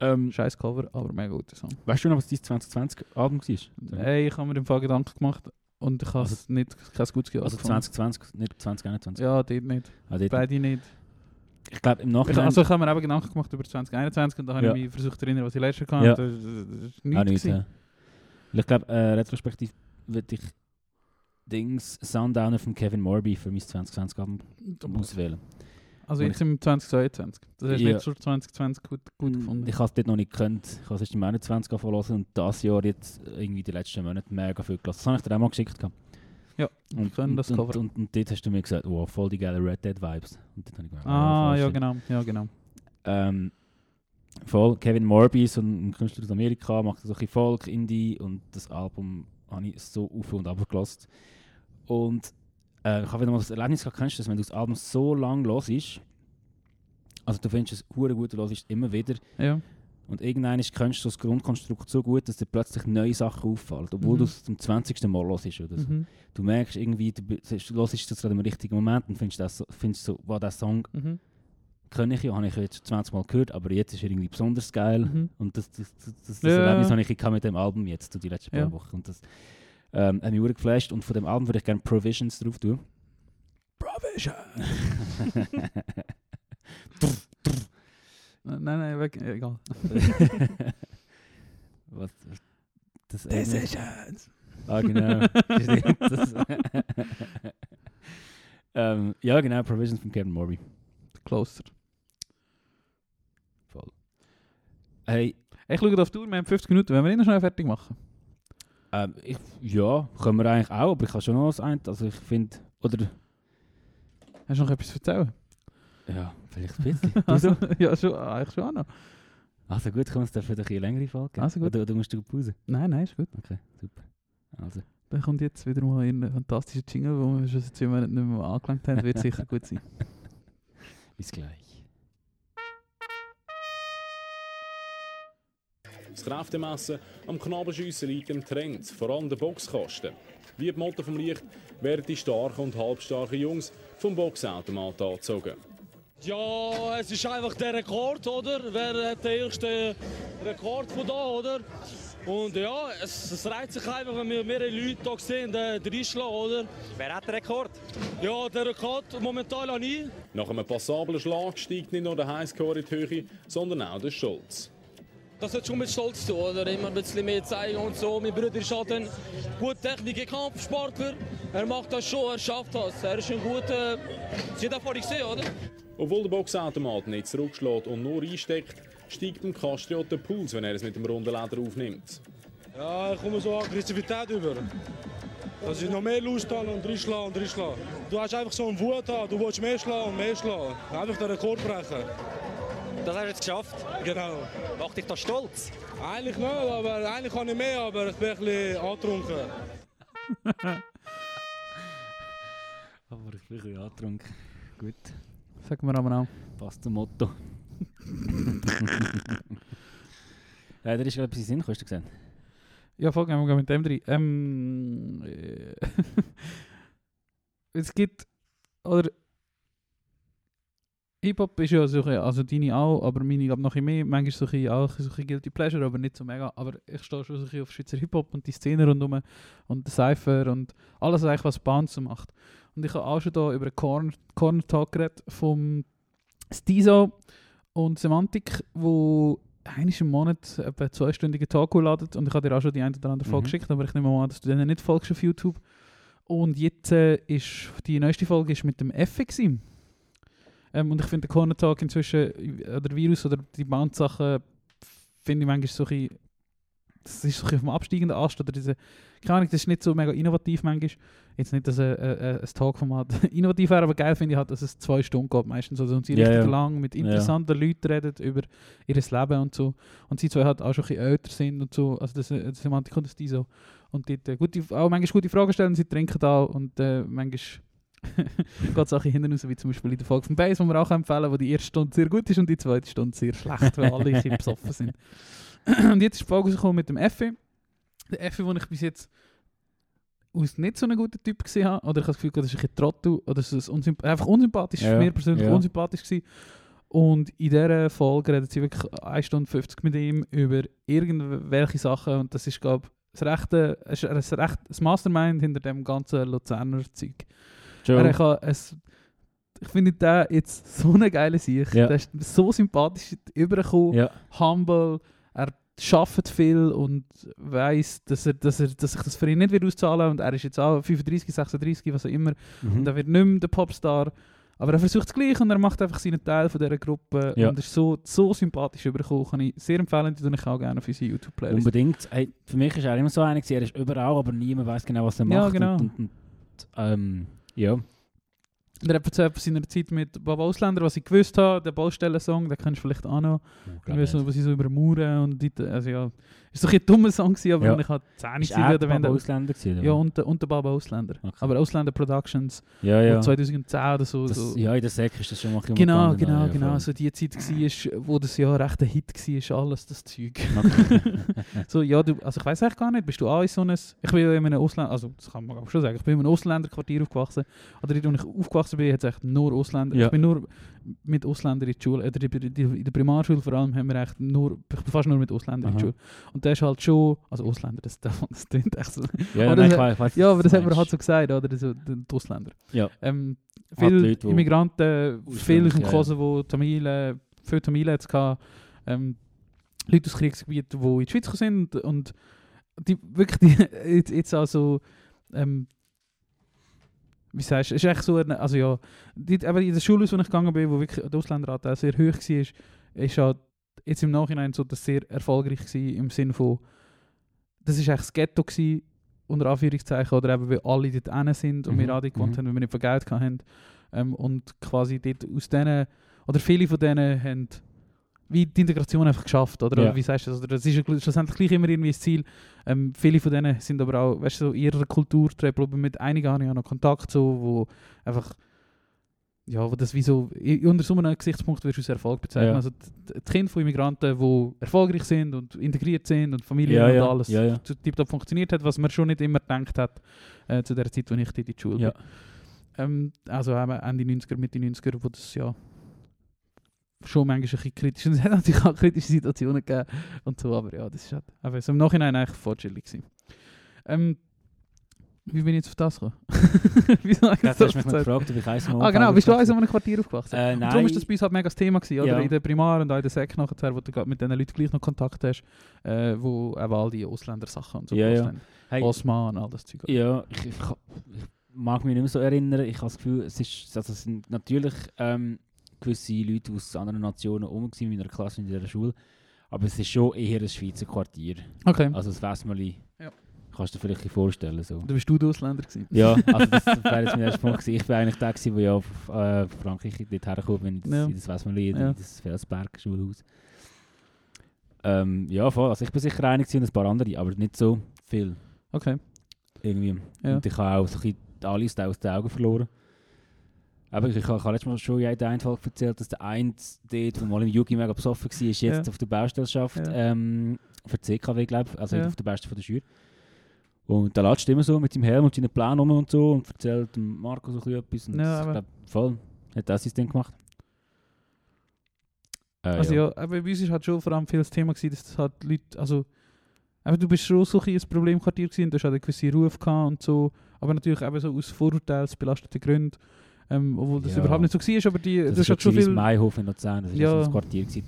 Ähm, Scheiß Cover, aber mega guter Song. weißt du noch, was dein 2020-Album war? Hey, ich habe mir im Fall Gedanken gemacht Und ich habe Also- es nicht, kein gutes Jahr Also gefunden. 2020, nicht 2021. Ja, dort nicht. Ah, dort- Beide nicht. Ich glaube, im Nachhinein... also ich habe mir eben Gedanken gemacht über 2021 und da habe Ja. ich mich versucht zu erinnern, was ich letztes Jahr Ja. hatte. Das, das, das Auch nichts. nicht, ja. Ich glaube, äh, retrospektiv würde ich Dings Sundowner von Kevin Morby für mein 2020-Album auswählen. Also Und jetzt im 2022. Das hast du Ja. nicht schon 2020 gut, gut gefunden. Ich habe es dort noch nicht gekannt. Ich habe es erst im 21 verlassen und das Jahr jetzt irgendwie die letzten Monate mega viel gelassen. Das habe ich dir auch mal geschickt. gehabt. Ja, und, können und, das und, Cover. Und, und, dort hast du mir gesagt, wow, voll die geile Red Dead Vibes. Und dort habe ich gedacht, ah, voll ja genau, ja genau. Ähm, voll, Kevin Morby, so ein Künstler aus Amerika, macht so ein bisschen Folk, Indie und das Album habe ich so auf und ab gelassen. Und äh, ich habe wieder mal das Erlebnis gehabt, kennst du das, wenn du das Album so lang hörst, also du findest es hure gut, du hörst immer wieder Ja. Und irgendwann kennst du das Grundkonstrukt so gut, dass dir plötzlich neue Sachen auffallen, obwohl Mhm. du es zum 20. Mal hörst oder so. Mhm. Du merkst irgendwie, du, hörst es gerade im richtigen Moment und findest, das, findest so, wow, der Song Mhm. kenne ich ja, habe ich jetzt schon 20 Mal gehört, aber jetzt ist er irgendwie besonders geil. Mhm. Und das, das, das, das, das Ja. Erlebnis habe ich mit dem Album jetzt, die letzten Ja. paar Wochen. Und das ähm, hat mich geflasht. Und von dem Album würde ich gerne Provisions drauf tun. Provision! nein, nein, weg, egal. Was, was- das Decisions! Ah, genau. Ähm, ja, genau, Provisions von Kevin Morby. Closer. Voll. Hey, Ich schaue auf die Tour, wir haben 50 Minuten, wenn wir ihn noch schnell fertig machen. ähm, ich, ja, können wir eigentlich auch, aber ich habe schon noch was ein. Also ich finde, oder, Hast du noch etwas zu erzählen? ja, vielleicht ein bisschen. Also, so? ja, schon, eigentlich schon auch noch. Also gut, können wir uns dafür ein bisschen längere Folge geben? Also gut. Oder, oder musst du Pause? Nein, nein, ist gut. Okay, super. Also, Dann kommt jetzt wieder mal ein fantastischer Jingle, wo wir schon seit zwei Monaten nicht mehr angelangt haben. Wird sicher gut sein. bis gleich. Das Kräftemessen am Knabenschiessen liegt im Trend, vor allem der Boxkasten. Wie die Motto vom Licht werden die starken und halbstarken Jungs vom Boxautomat angezogen. Ja, es ist einfach der Rekord, oder? Wer hat den ersten Rekord von da, oder? Und ja, es, es reizt sich einfach, wenn wir mehrere Leute hier sehen, äh, reinschlagen, oder? Wer hat den Rekord? Ja, der Rekord momentan an ich. Nach einem passablen Schlag steigt nicht nur der Highscore in die Höhe, sondern auch der Stolz. Das hat schon mit Stolz zu tun, oder? Immer ein bisschen mehr zeigen und so. Mein Bruder ist halt ein guter Techniker, Kampfsportler. Er macht das schon, er schafft das. Er ist ein guter... Sie hat vorhin gesehen, oder? Obwohl der Boxautomat nicht zurückschlägt und nur einsteckt, steigt beim Kastriot der Puls, wenn er es mit dem runden Leder aufnimmt. Ja, ich komme so Aggressivität über. Dass ich noch mehr Lust habe und reinschlagen und reinschlagen. Du hast einfach so einen Wut haben, du willst mehr schlagen und mehr schlagen. Einfach den Rekord brechen. Das hast du jetzt geschafft. Genau. Macht dich das stolz? Eigentlich nicht, aber eigentlich kann ich mehr, aber ich bin ein bisschen angetrunken. Aber ich bin ein bisschen angetrunken. Gut, Sagen wir aber auch. passt zum Motto. äh, da ist gerade etwas in Sinn, hast du gesehen? Ja, voll, gehen wir mit dem drin. Ähm, äh, es gibt, oder Hip-Hop ist ja so, ein bisschen- also deine auch, aber meine glaube noch ein mehr, manchmal so ein bisschen, auch so ein bisschen Guilty Pleasure, aber nicht so mega. Aber ich stehe schon so ein bisschen auf Schweizer Hip-Hop und die Szene rundherum und den Cypher und alles eigentlich, was Bands macht. Und ich habe auch schon da über einen Corner, Corner Talk geredet vom Stizo und Semantik, wo einmal im Monat etwa einen zweistündigen Talk laden und ich habe dir auch schon die eine oder andere Folge Mhm. geschickt, aber ich nehme mal an, dass du denen nicht folgst auf YouTube. Und jetzt äh, ist die neueste Folge ist mit dem gewesen. Ähm, und ich finde den Corner Talk inzwischen, äh, oder Virus oder die Bandsachen, finde ich manchmal so ein das ist so auf dem absteigenden Ast oder diese, keine Ahnung, das ist nicht so mega innovativ manchmal. Jetzt nicht, dass ein, ein, ein Talkformat innovativ wäre, aber geil finde ich halt, dass es zwei Stunden geht meistens. Also, und sie Ja, richtig ja. lang mit interessanten Leuten reden über ihr Leben und so. Und sie zwei halt auch schon ein bisschen älter sind und so. Also das, äh, das Semantik und das die so. Und dort äh, gute, auch manchmal gute Fragen stellen, sie trinken da und äh, manchmal geht es auch hinten raus, wie zum Beispiel in der Folge von Base, die wir auch empfehlen, wo die erste Stunde sehr gut ist und die zweite Stunde sehr schlecht, weil alle ein bisschen besoffen sind. und jetzt ist die Folge rausgekommen mit dem Effe. Der Effe, den ich bis jetzt aus nicht so einem guten Typ gesehen habe, oder ich habe das Gefühl, das ist ein bisschen Trottel, oder es ist unsymp einfach unsympathisch, Ja, mir persönlich ja. unsympathisch gewesen. Und in dieser Folge redet sie wirklich 1 Stunde 50 mit ihm über irgendwelche Sachen und das ist, glaube das rechte, ist recht, das Mastermind hinter dem ganzen Luzerner Zeug. Er kann es, ich finde den jetzt so eine geile Sicht. Ja. Der ist so sympathisch übergekommen, Ja. humble, er schafft viel und weiß, dass er, dass er, dass sich das für ihn nicht wird auszahlen und er ist jetzt auch 35, 36, was auch immer Mhm. und er wird nicht mehr der Popstar. Aber er versucht es gleich und er macht einfach seinen Teil von dieser Gruppe Ja. und ist so, so sympathisch übergekommen. Kann ich sehr empfehlen, die tue ich auch gerne auf unsere YouTube-Playlist. Unbedingt. Hey, für mich ist er immer so einer, er ist überall, aber niemand weiß genau, was er macht. Ja, genau. Und, und, und, ähm, ja. Von seiner Zeit mit Bob Ausländer, was ich gewusst habe, der Baustellen-Song, den kennst du vielleicht auch noch. Irgendwie so, was sie so über Mauern und die, also ja, ist doch ein dummer Song gewesen, aber Ja. ich halt 10 Ist gewesen er wäre, der wenn der- Ausländer gewesen? oder Ja, und, und der Baba Ausländer. Okay. Aber Ausländer Productions, ja, ja. 2010 oder so. Das, so. ja, in der Säcke ist das schon mal ein Genau, umgegangen, genau, ja, genau. So die Zeit war, wo das ja recht ein Hit war, alles das Zeug. Okay. so, ja, du, also ich weiß eigentlich gar nicht, bist du auch in so einem, ich bin ja in einem Ausländer, also das kann man auch schon sagen, ich bin in einem Ausländerquartier aufgewachsen. Oder dort, wo ich aufgewachsen bin, hat es echt nur Ausländer. Ja. Ich bin nur mit Ausländern in die Schule, oder in der Primarschule vor allem, haben wir echt nur, fast nur mit Ausländern in die Aha. Schule. Und der ist halt schon, also Ausländer, das, das, das klingt echt so. ja, Aber nein, das- weiß, Ja, aber das hat man halt so gesagt, oder? Die Ausländer. Ja. Ähm, viele Leute, Immigranten, viele aus dem. Kosovo, Tamilen, viele Tamilen es gehabt, ähm, Leute aus Kriegsgebieten, die in die Schweiz sind und die wirklich die, jetzt, jetzt also ähm, wie sagst du, ist echt so, eine, also ja, die, aber in der Schule, wo ich gegangen bin, wo wirklich der Ausländeranteil sehr hoch war, ist halt jetzt im Nachhinein so das sehr erfolgreich gewesen, im Sinne von, das ist eigentlich das Ghetto gewesen, unter Anführungszeichen, oder eben, weil alle dort hin sind und Mhm, wir alle gewohnt mhm. haben, weil wir nicht viel Geld hatten. Ähm, und quasi dort aus denen, oder viele von denen haben wie die Integration einfach geschafft, oder? Ja. Wie sagst du das? Oder das ist schlussendlich gleich immer irgendwie das Ziel. Ähm, viele von denen sind aber auch, weißt du, so ihrer Kultur geblieben. Mit einigen habe ich auch noch Kontakt, so, wo einfach, ja, wo das wie so, unter so einem Gesichtspunkt wirst du als Erfolg bezeichnen. Ja. Also die, die Kinder von Immigranten, die erfolgreich sind und integriert sind und Familien Ja, und ja, alles ja, ja. tiptop funktioniert hat, was man schon nicht immer gedacht hat äh, zu der Zeit, als ich in die Schule bin. Ähm, also eben Ende 90er, Mitte 90er, wo das ja schon manchmal ein bisschen kritisch und es hat natürlich auch kritische Situationen gegeben und so, aber ja, das ist halt aber so im Nachhinein eigentlich voll chillig gewesen. Ähm, wie bin ich jetzt auf das gekommen? Wieso habe ich das du hast mich erzählt? gefragt, ob ich eins Ah genau, bist du auch in einem Quartier aufgewachsen? Äh, Und nein. darum ist das bei uns halt mega das Thema gewesen, oder? Ja. In der Primar und auch in der Sek nachher, wo du gerade mit diesen Leuten gleich noch Kontakt hast, äh, wo eben all die Ausländer-Sachen und so Ja, ja. Hey, Osman und all das Zeug. Ja, ich, ich, ich mag mich nicht mehr so erinnern. Ich habe das Gefühl, es, ist, also es sind natürlich ähm, gewisse Leute aus anderen Nationen rum gewesen, in meiner Klasse in dieser Schule. Aber es ist schon eher ein Schweizer Quartier. Okay. Also das Westmali. Ja. Kannst du dir vielleicht ein bisschen vorstellen. So. Du bist du der Ausländer gewesen? Ja, also das wäre jetzt mein erster Punkt gewesen. Ich bin eigentlich der gewesen, der ja auf äh, Frankreich dort herkommt, wenn ich das, Ja. in das Westmali, in Ja. das Felsberg-Schulhaus. Ähm, ja, voll. Also ich bin sicher einig und ein paar andere, aber nicht so viel. Okay. Irgendwie. Ja. Und ich habe auch so ein bisschen alle aus den aus den Augen verloren. Aber ich, ich, habe- ich habe letztes Mal schon in einer Folge erzählt, dass der eine dort, der mal im Jugi mega besoffen war, jetzt Ja. auf der Baustelle schafft, Ja. ähm, für die CKW, glaube ich, also Ja. auf der Baustelle von der Schür. Und der latscht immer so mit seinem Helm und seinen Plan rum und so und erzählt Marco so ein bisschen etwas. Und Ja, ich glaube, voll, hat das sein Ding gemacht. Äh, Also ja, aber bei uns war halt schon vor allem viel das Thema, gewesen, dass das halt Leute, also aber du bist schon so ein bisschen ein Problemquartier gewesen, du hast halt einen gewissen Ruf gehabt und so, aber natürlich eben so aus vorurteilsbelasteten Gründen, ähm, obwohl das Ja. überhaupt nicht so war, aber die, Das, du ist hast halt schon das viel... Maihof in Luzern, das war Ja. so ein Quartier. Gewesen.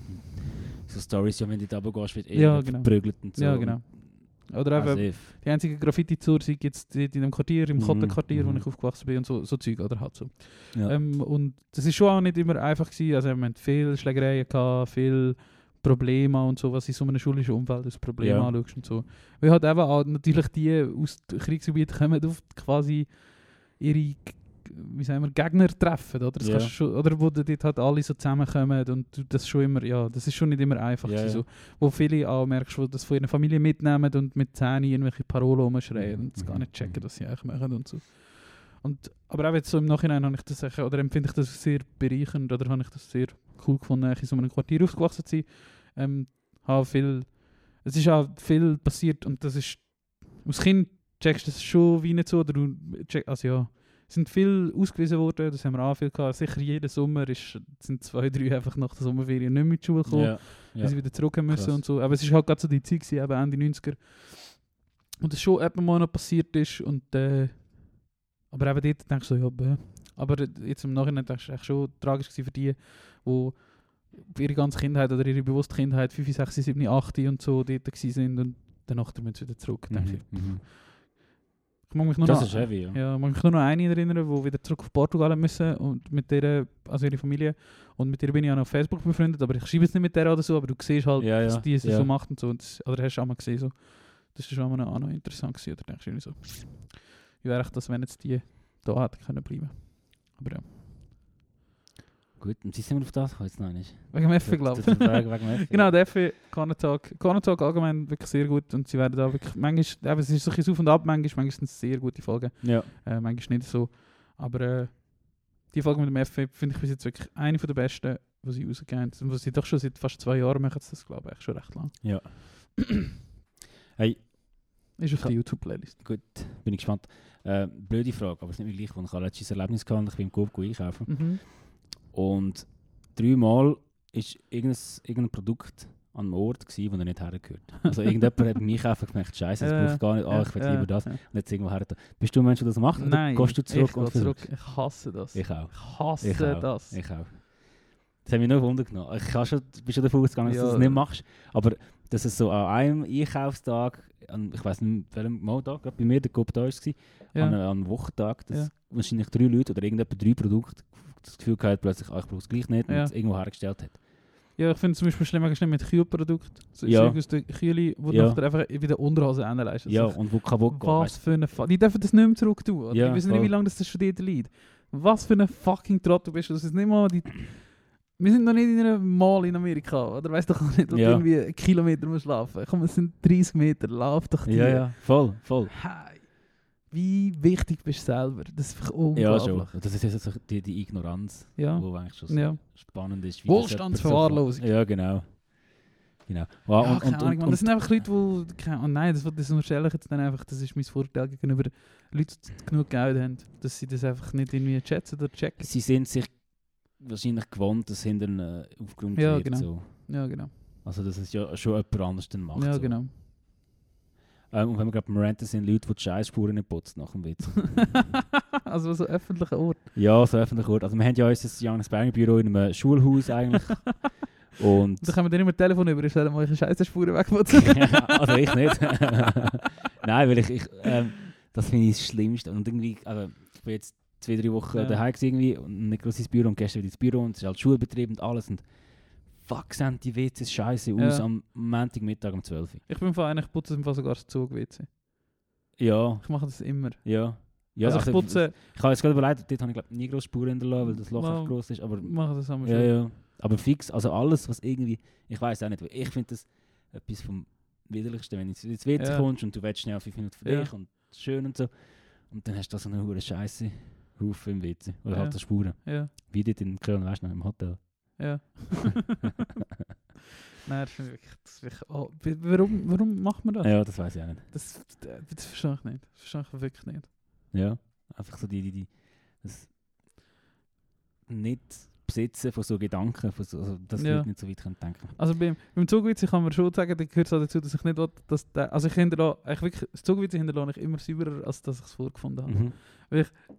So Stories, ja, wenn du da runtergehst, wird Ja, ja, genau. verprügelt und so. Ja, genau. Oder eben, Also, if. die einzige Graffiti-Tour sei jetzt dort in dem Quartier, im Mhm, Kottenquartier, wo mhm. ich aufgewachsen bin und so, so Zeug, oder halt so. ja. Ähm, und das ist schon auch nicht immer einfach gewesen. Also wir hatten viel Schlägereien gehabt, viel Probleme und so, was in so einem schulischen Umfeld als Problem Ja. anschaust und so. Weil halt eben auch natürlich die aus Kriegsgebieten kommen oft quasi ihre wie sagen wir, Gegner treffen, oder? Das kannst du schon, oder wo dort halt alle so zusammenkommen und das schon immer, ja, das ist schon nicht immer einfach ja. so. Wo viele auch merkst, wo das von ihrer Familie mitnehmen und mit Zähnen irgendwelche Parolen rumschreien Mhm, und es gar nicht checken, was sie eigentlich machen und so. Und, aber auch jetzt so im Nachhinein habe ich das oder empfinde ich das sehr bereichernd oder habe ich das sehr cool gefunden, in so einem Quartier aufgewachsen zu sein. Ähm, habe viel, es ist auch viel passiert und das ist, als Kind checkst du das schon wie nicht so, oder du check, also ja, sind viel ausgewiesen worden, das haben wir auch viel gehabt. Sicher jeden Sommer ist, sind zwei, drei einfach nach der Sommerferien nicht mehr in die Schule gekommen ja, weil ja. sie wieder zurück haben müssen Krass. und so. Aber es ist halt gerade so die Zeit gewesen, eben Ende 90er, und das schon etwa mal noch passiert ist und äh, aber eben dort denkst du so, ja, bäh. aber jetzt im Nachhinein denkst du echt schon tragisch gewesen für die, die ihre ganze Kindheit oder ihre bewusste Kindheit 5, 6, 7, 8 und so dort gewesen sind und danach müssen sie wieder zurück. denke ich. Mhm. Ich mag mich nur Das noch, ist heavy, ja. ja, mag mich nur noch eine erinnern, die wieder zurück auf Portugal müssen und mit der, also ihre Familie und mit der bin ich auch auf Facebook befreundet, aber ich schreibe jetzt nicht mit der oder so, aber du siehst halt, Ja, ja, dass die es so macht und so, und das, oder hast du auch mal gesehen so. Das ist auch mal auch noch interessant gewesen, oder denkst du irgendwie so, wie wäre das, wenn jetzt die da hätten können bleiben. Aber ja, Gut, und sind wir auf das gekommen jetzt noch nicht? wegen dem Effe, glaube ich. Effe. Genau, der Effe, Corner-Talk. Corner-Talk allgemein wirklich sehr gut und sie werden da wirklich, manchmal, eben, es ist so ein bisschen auf und ab, manchmal, manchmal sind es sehr gute Folgen. Ja. Äh, manchmal nicht so. Aber äh, die Folge mit dem FF finde ich bis jetzt wirklich eine von der besten, die sie rausgegeben haben. Und was sie doch schon seit fast zwei Jahren machen, das glaube ich schon recht lang. Ja. hey, Ist auf der YouTube-Playlist. gut, bin ich gespannt. Äh, blöde Frage, aber es ist nicht mehr gleich, weil ich habe letztes Erlebnis gehabt und ich bin im Coop einkaufen. Mhm. Und dreimal ist irgendein, irgendein Produkt an einem Ort gewesen, wo er nicht hergehört. Also irgendjemand hat beim Einkaufen gemerkt, Scheiße, das braucht gar nicht, ah, ich will lieber das. Und jetzt irgendwo her. Bist du ein Mensch, der das macht? Oder Nein, gehst du zurück ich und zurück. versuchst? Ich hasse das. Ich auch. Ich hasse Ich auch. das. Ich auch. Das hat mich nur Wunder genommen. Ich kann schon, bin schon davon ausgegangen, dass Ja. du das nicht machst. Aber dass es so an einem Einkaufstag, an, ich weiß nicht, welchem Mal da, gerade bei mir der Coop da war, Ja. an, einem- Wochentag, dass Ja. wahrscheinlich drei Leute oder irgendjemand drei Produkte das Gefühl gehabt plötzlich, ah, ich brauche es gleich nicht Ja. und es irgendwo hergestellt hat. Ja, ich finde zum Beispiel schlimm, schlimm mit Kühlprodukten. So Ja. Aus der Kühle, wo Ja. du nachher einfach wie der Unterhose hinleist. ja, und wo kaputt geht. Was für eine Fa Die dürfen das nicht mehr zurück tun. oder? Ja, die wissen nicht, wie lange das schon dort liegt. Was für ein fucking Trottel bist du. Das ist nicht mal die... Wir sind noch nicht in einem Mall in Amerika. Oder weißt doch auch nicht, wo Ja. du irgendwie einen Kilometer musst laufen. Komm, es sind 30 Meter. Lauf doch die. Ja, ja, voll, voll. Hey, wie wichtig bist du selber? Das ist einfach Ja, unglaublich. schon. Das ist jetzt so die, die Ignoranz, Ja. wo eigentlich schon so Ja. spannend ist. Wohlstandsverwahrlosung. so- Ja, genau. Genau. Wow, Ja, und, keine und, Ahnung, und, man. Das sind einfach Leute, die... Oh nein, das, das unterstelle ich jetzt dann einfach. Das ist mein Vorteil gegenüber Leuten, die genug Geld haben. Dass sie das einfach nicht irgendwie schätzen oder checken. sie sind sich wahrscheinlich gewohnt, dass hinter äh, aufgeräumt Ja, genau. So. Ja, genau. Also dass es ja schon jemand anders dann macht. Ja, so. genau. Ähm, und wenn wir gerade Ranten sind, Leute, die die Scheissspuren nicht putzen nach dem Witz. also so öffentlicher Ort. ja, so öffentlich Ort. Also wir haben ja unser Johannes Berger Büro in einem Schulhaus eigentlich. und Da können wir dann immer Telefon über, ich mal eure scheiße Spuren wegputzen. also ich nicht. Nein, weil ich, ich ähm, das finde ich das Schlimmste. Und irgendwie, also, ich bin jetzt zwei, drei Wochen Ja. daheim irgendwie und nicht groß ins Büro und gestern wieder ins Büro und es ist halt Schulbetrieb und alles und fuck, sehen die WCs scheiße aus Ja. am Montagmittag um 12 Uhr. ich bin von ich putze im Fall sogar das Zug-WC. Ja, Ich mache das immer. ja. ja also ich putze, Ich habe jetzt gerade überlegt, dort habe ich glaub, nie grosse Spuren hinterlassen, weil das Loch echt groß ist, aber mache das einmal ja, schon. ja. Aber fix, also alles, was irgendwie, ich weiß auch nicht, weil ich finde das etwas vom Widerlichsten, wenn du ins WC Ja. kommst und du willst schnell fünf Minuten für Ja. dich und schön und so. Und dann hast du da so eine hure Scheiße Haufen im WC. Oder Ja. halt so Spuren. Ja, Wie dort in Köln, weißt du, noch, im Hotel. Ja. Nein, das ist wirklich... Das ist wirklich oh, warum, warum macht man das? ja, das weiß ich auch nicht. Das, das, verstehe ich nicht. Das verstehe ich wirklich nicht. Ja, einfach so die, die, die das nicht besitzen von so Gedanken, von so, also, dass Ja. Leute nicht so weit können denken Also beim, beim Zugwitz kann man schon sagen, da gehört es dazu, dass ich nicht will, dass der, also ich hinterlasse, ich wirklich, das Zugwitz hinterlasse ich immer sauberer, als dass ich es vorgefunden habe. Mhm.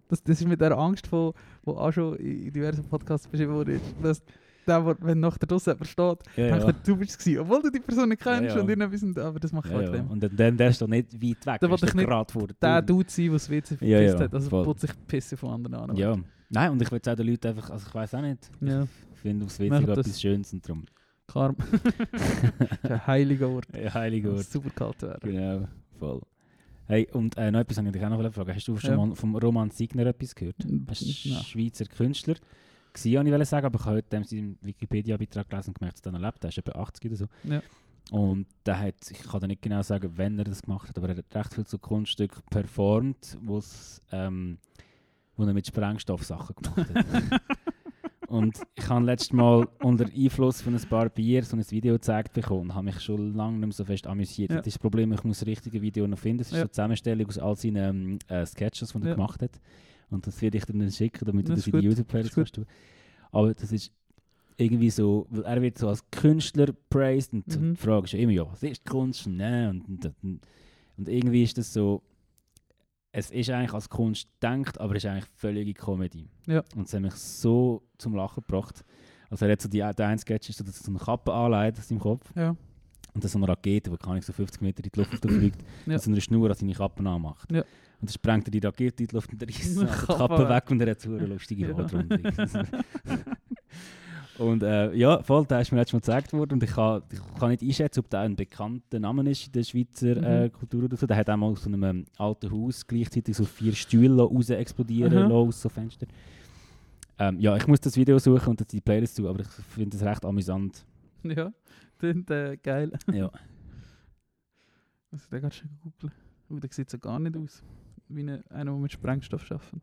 Das, das ist mit der Angst, wo auch schon in diversen Podcasts beschrieben wurde, dass der, wo- wenn nach der Dose jemand steht, Ja, denkt ja. er, du bist es gewesen, obwohl du die Person nicht kennst Ja, ja. und irgendetwas, und- aber das macht Ja, halt ja. Und dann, dann der ist doch nicht weit weg. Da der wollte ist ich nicht gerade vor der Der. Dude sein, der das WC verpisst Ja, ja, hat, also putzt sich Pisse von anderen an. Ja. Nein, und ich will auch den Leuten einfach, also ich weiß auch nicht, Ja, ich finde aufs WC etwas das. Schönes und darum. ist ein heiliger Ort. Ja, heilige Muss Ort. Super kalt werden. Genau, voll. Hey, und äh, noch etwas habe ich dich auch noch fragen. Hast du schon Ja. mal vom Roman Signer etwas gehört? Ein Schweizer Künstler. Gewesen, wollte ich sagen, aber ich habe heute seinen Wikipedia-Beitrag gelesen und gemerkt, dass er noch lebt. Er ist etwa 80 oder so. Ja. Und der hat, ich kann dir nicht genau sagen, wann er das gemacht hat, aber er hat recht viel so Kunststücke performt, ähm, wo er mit Sprengstoff Sachen gemacht hat. und ich habe letztes Mal unter Einfluss von ein paar Bier so ein Video gezeigt bekommen und habe mich schon lange nicht mehr so fest amüsiert. Ja. Das ist das Problem, ich muss das richtige Video noch finden. Es ist Ja. so eine Zusammenstellung aus all seinen ähm, äh, Sketches, die er Ja. gemacht hat. Und das werde ich dir dann schicken, damit du Das das ist in die gut. YouTube-Playlist Das ist kannst. Aber das ist irgendwie so, weil er wird so als Künstler praised und Mhm. die Frage ist ja immer, ja, was ist Kunst? Und, ne, und, und, und, Und irgendwie ist das so, es ist eigentlich als Kunst gedacht, aber es ist eigentlich völlige Comedy. Ja. Und es hat mich so zum Lachen gebracht. Also er hat so die, der eine Sketch ist so, dass er so eine Kappe anlegt aus seinem Kopf. Ja. Und dann so eine Rakete, die kann ich so 50 Meter in die Luft fliegt, Ja. und so eine Schnur an seine Kappe anmacht. Ja. Und dann sprengt er die Rakete in die Luft und reißt Die Kappe weg. und er hat eine lustige Ja. Wortrunde. und äh, ja, voll, der ist mir letztes Mal gezeigt worden und ich kann, ich kann nicht einschätzen, ob der ein bekannter Name ist in der Schweizer äh, Mhm. Kultur oder so. Der hat auch mal aus so einem ähm, alten Haus gleichzeitig so vier Stühle raus explodieren lassen aus so Fenster. Ähm, ja, ich muss das Video suchen und die Playlist zu, aber ich finde das recht amüsant. Ja, klingt äh, geil. Ja. Muss ich den gerade schon googeln? Oh, der sieht so gar nicht aus. Wie eine, einer, der mit Sprengstoff arbeitet.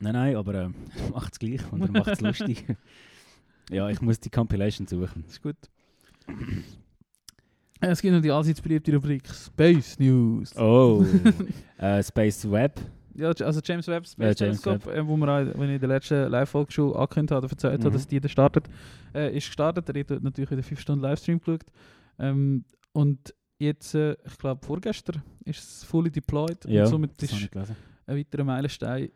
Nein, nein, aber äh, macht es gleich und macht es lustig. Ja, ich muss die Compilation suchen. Ist gut. Äh, Es gibt noch die allseits beliebte Rubrik Space News. Oh, äh, Space Web. Ja, also James Webb Space Ja, James Telescope, äh, wo wir auch, wenn ich in der letzten Live-Folge schon angekündigt habe, erzählt Mhm. habe, dass die da startet, äh, ist gestartet. Er hat natürlich wieder 5 Stunden Livestream geschaut. Ähm, und jetzt, äh, ich glaube vorgestern, ist es fully deployed Ja, und somit ist ein weiterer Meilenstein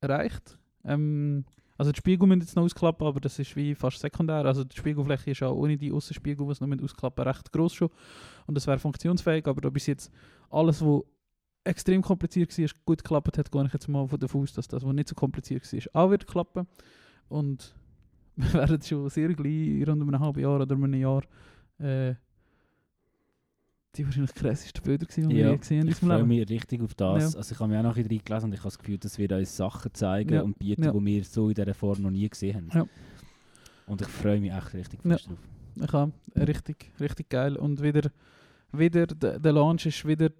erreicht. Ähm, also die Spiegel müssen jetzt noch ausklappen, aber das ist wie fast sekundär. Also die Spiegelfläche ist auch ohne die Außenspiegel, die es noch mit ausklappen, recht groß schon. Und das wäre funktionsfähig, aber da bis jetzt alles, was extrem kompliziert war, gut geklappt hat, gehe ich jetzt mal von davon aus, dass das, was nicht so kompliziert war, auch wird klappen. Und wir werden schon sehr gleich, rund um ein halbes Jahr oder um ein Jahr, äh, die wahrscheinlich krassesten Bilder gesehen, die wir Ja, je gesehen haben Ich freue mich richtig auf das. Ja. Also ich habe mich auch noch ein bisschen reingelesen und ich habe das Gefühl, dass wir uns Sachen zeigen Ja. und bieten, Ja. die wir so in dieser Form noch nie gesehen haben. Und ich freue mich echt richtig Ja. fest drauf. Ich habe richtig, richtig geil. Und wieder, wieder der, der Launch ist wieder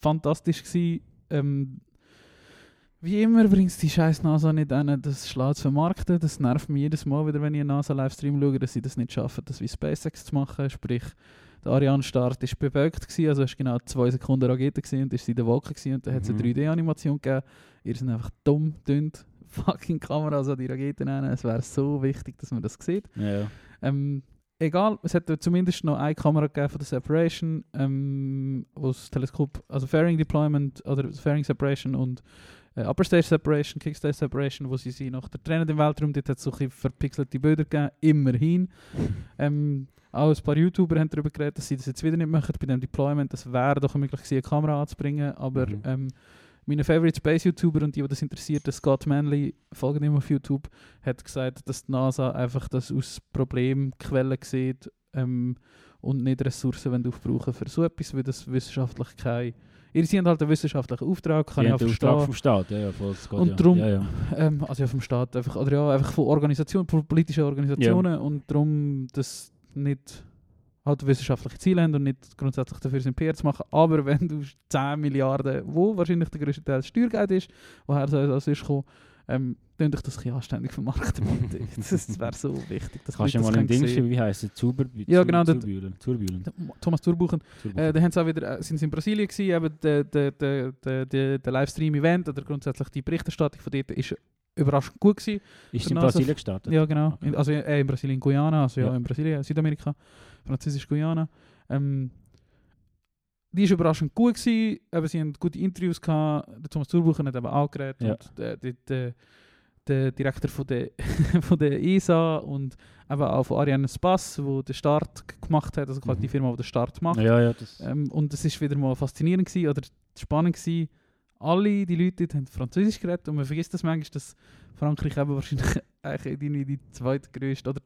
fantastisch gewesen. Ähm, wie immer bringt es die scheiß NASA nicht an, das schlau zu vermarkten. Das nervt mich jedes Mal wieder, wenn ich einen NASA-Livestream schaue, dass sie das nicht schaffen, das wie SpaceX zu machen. Sprich, der Ariane-Start war bewölkt, gewesen, also es war genau zwei Sekunden Rakete gewesen und ist in der Wolke gewesen, und dann hat es eine Mhm. 3D-Animation gegeben. Ihr seid einfach dumm, dünn, fucking Kameras an die Raketen nehmen. Es wäre so wichtig, dass man das sieht. Ja. Ähm, egal, es hat zumindest noch eine Kamera gegeben von der Separation, ähm, wo das Teleskop, also Fairing Deployment oder Fairing Separation und äh, Upper Stage Separation, Kickstage Separation, wo sie sie noch trennen im Weltraum, dort hat es so ein verpixelte Bilder gegeben, immerhin. ähm, auch ein paar YouTuber haben darüber geredet, dass sie das jetzt wieder nicht machen bei dem Deployment. Das wäre doch möglich gewesen, eine Kamera anzubringen, aber Mhm. ähm, meine Favorite Space YouTuber und die, die das interessiert, der Scott Manley, folgen ihm auf YouTube, hat gesagt, dass die NASA einfach das aus Problemquellen sieht ähm, und nicht Ressourcen aufbrauchen für so etwas, weil das wissenschaftlich kein... Ihr seid halt einen wissenschaftlichen Auftrag, kann Die ich auch verstehen. Auftrag vom Staat, ja, ja, voll, das geht Und ja. drum- ja, ja. Ähm, also ja, vom Staat, einfach, oder ja, einfach von Organisationen, von politischen Organisationen und darum, dass nicht halt wissenschaftliche Ziele haben und nicht grundsätzlich dafür sind, PR zu machen. Aber wenn du 10 Milliarden, wo wahrscheinlich der größte Teil Steuergeld ist, woher soll das sonst kommen, ähm, dann ich das ein anständig vermarkten. Das wäre so wichtig. Dass Kannst du mal im Ding schreiben, wie heisst es? Zuber, Ja, genau, Zurbühlen. Zurbühlen. Thomas Turbuchen. Äh, dann haben sie auch wieder, äh, sind sie in Brasilien gewesen, eben der, der, der, der, der Livestream-Event oder grundsätzlich die Berichterstattung von dort ist überraschend gut gewesen. Ist in Brasilien gestartet? Ja, genau. Okay. In, also äh, in Brasilien, Guyana, also ja, Ja. in Brasilien, Südamerika, Französisch Guyana. Ähm, die war überraschend gut. Gewesen. Sie hatten gute Interviews gehabt. Der Thomas Turbuchen hat eben auch geredet. Ja. Und der, der, der, der Direktor von der, von der ESA und eben auch von Ariane Spass, wo den Start gemacht hat, also quasi Mhm. die Firma, die den Start macht. Ja, ja, das... Ähm, und es ist wieder mal faszinierend gewesen, oder spannend gewesen. Alle die Leute dort haben Französisch geredet und man vergisst das manchmal, dass Frankreich eben wahrscheinlich eigentlich die zweitgrößte oder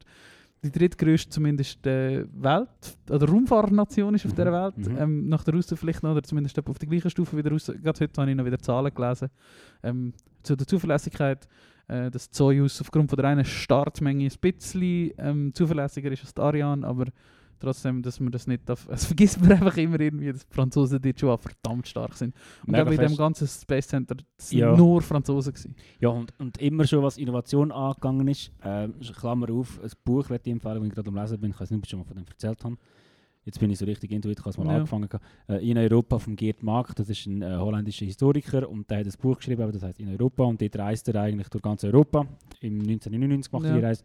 die drittgrößte zumindest äh, Welt oder Raumfahrtnation ist auf Mhm, dieser Welt. mhm. Ähm, nach der Russen vielleicht noch, oder zumindest auf der gleichen Stufe wie der Russen. Gerade heute habe ich noch wieder Zahlen gelesen. Ähm, zu der Zuverlässigkeit, äh, dass die Soyuz aufgrund von der einen Startmenge ein bisschen ähm, zuverlässiger ist als die Ariane, aber trotzdem, dass man das nicht darf. Es vergisst man einfach immer irgendwie, dass Franzosen dort schon auch verdammt stark sind. Und Mega eben in dem ganzen Space Center sind Ja. nur Franzosen gewesen. Ja, und, und immer schon, was Innovation angegangen ist, äh, Klammer auf, ein Buch werde ich empfehlen, das ich gerade am Lesen bin, ich weiß nicht, ob ich schon mal von dem erzählt habe. Jetzt bin ich so richtig intuit, ich habe es mal Ja. angefangen. Äh, in Europa von Geert Mark, das ist ein äh, holländischer Historiker und der hat ein Buch geschrieben, aber das heißt in Europa und dort reist er eigentlich durch ganz Europa. Im 1999 macht Ja. die Reise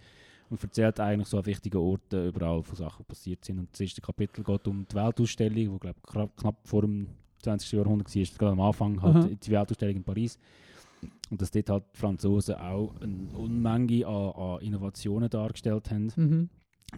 und erzählt eigentlich so an wichtigen Orten überall von Sachen, die passiert sind. Und das erste Kapitel geht um die Weltausstellung, die glaub, knapp, knapp vor dem 20. Jahrhundert war, gerade am Anfang halt Aha. die Weltausstellung in Paris. Und dass dort halt die Franzosen auch eine Unmenge an, an Innovationen dargestellt haben. Mhm.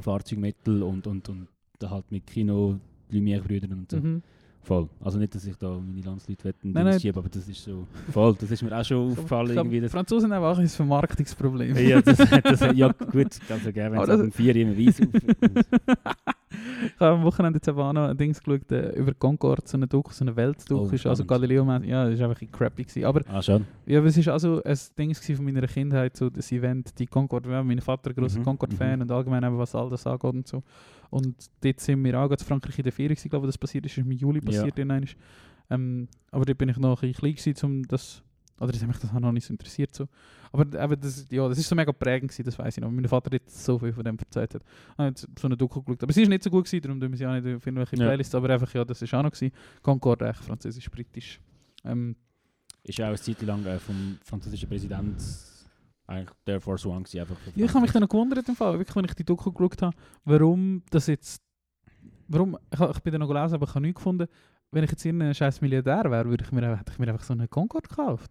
Fahrzeugmittel und, und, und halt mit Kino, Lumière-Brüdern und so. Mhm. Voll. Also nicht, dass ich da meine Landsleute wetten Nein, nein. schiebe, aber das ist so. Voll, das ist mir auch schon aufgefallen. Ich glaub, irgendwie, die dass, Franzosen haben auch ein Vermarktungsproblem. ja, das, das, ja, gut, also gerne, wenn es ab das- um vier immer weiss auf. ich habe am Wochenende auch noch ein Dings geschaut, äh, über Concorde, so eine Doku, so eine Weltdoku. Oh, ist also. Galileo, ja, das ist einfach ein bisschen crappy gewesen. Aber ah, schon. ja, aber es ist also ein Ding von meiner Kindheit, so das Event, die Concorde, ja, mein Vater ein grosser Mhm, Concorde-Fan mhm. und allgemein eben, was all das angeht und so. Und dort sind wir auch in Frankreich in der Ferien gewesen, glaube ich, das passiert ist, ist im Juli passiert. Ja. Ähm, aber dort bin ich noch ein bisschen klein gewesen, um das, oder das hat mich das auch noch nicht so interessiert. So. Aber eben, das, ja, das ist so mega prägend gewesen, das weiß ich noch. Mein Vater hat so viel von dem erzählt hat. Ich habe so eine Doku geschaut. Aber sie ist nicht so gut gewesen, darum tun wir sie auch nicht auf irgendwelche Ja. Playlists, aber einfach, ja, das ist auch noch gewesen. Concorde, echt französisch-britisch. Ähm, Ist auch eine Zeit lang äh, vom französischen Präsident eigentlich der Force One gewesen, einfach. Ja, ich habe mich dann noch gewundert, im Fall, wirklich, wenn ich die Doku geschaut habe, warum das jetzt. Warum, ich, ich bin dann noch gelesen, aber ich habe nichts gefunden. Wenn ich jetzt irgendein scheiß Milliardär wäre, würde ich mir, hätte ich mir einfach so einen Concorde gekauft.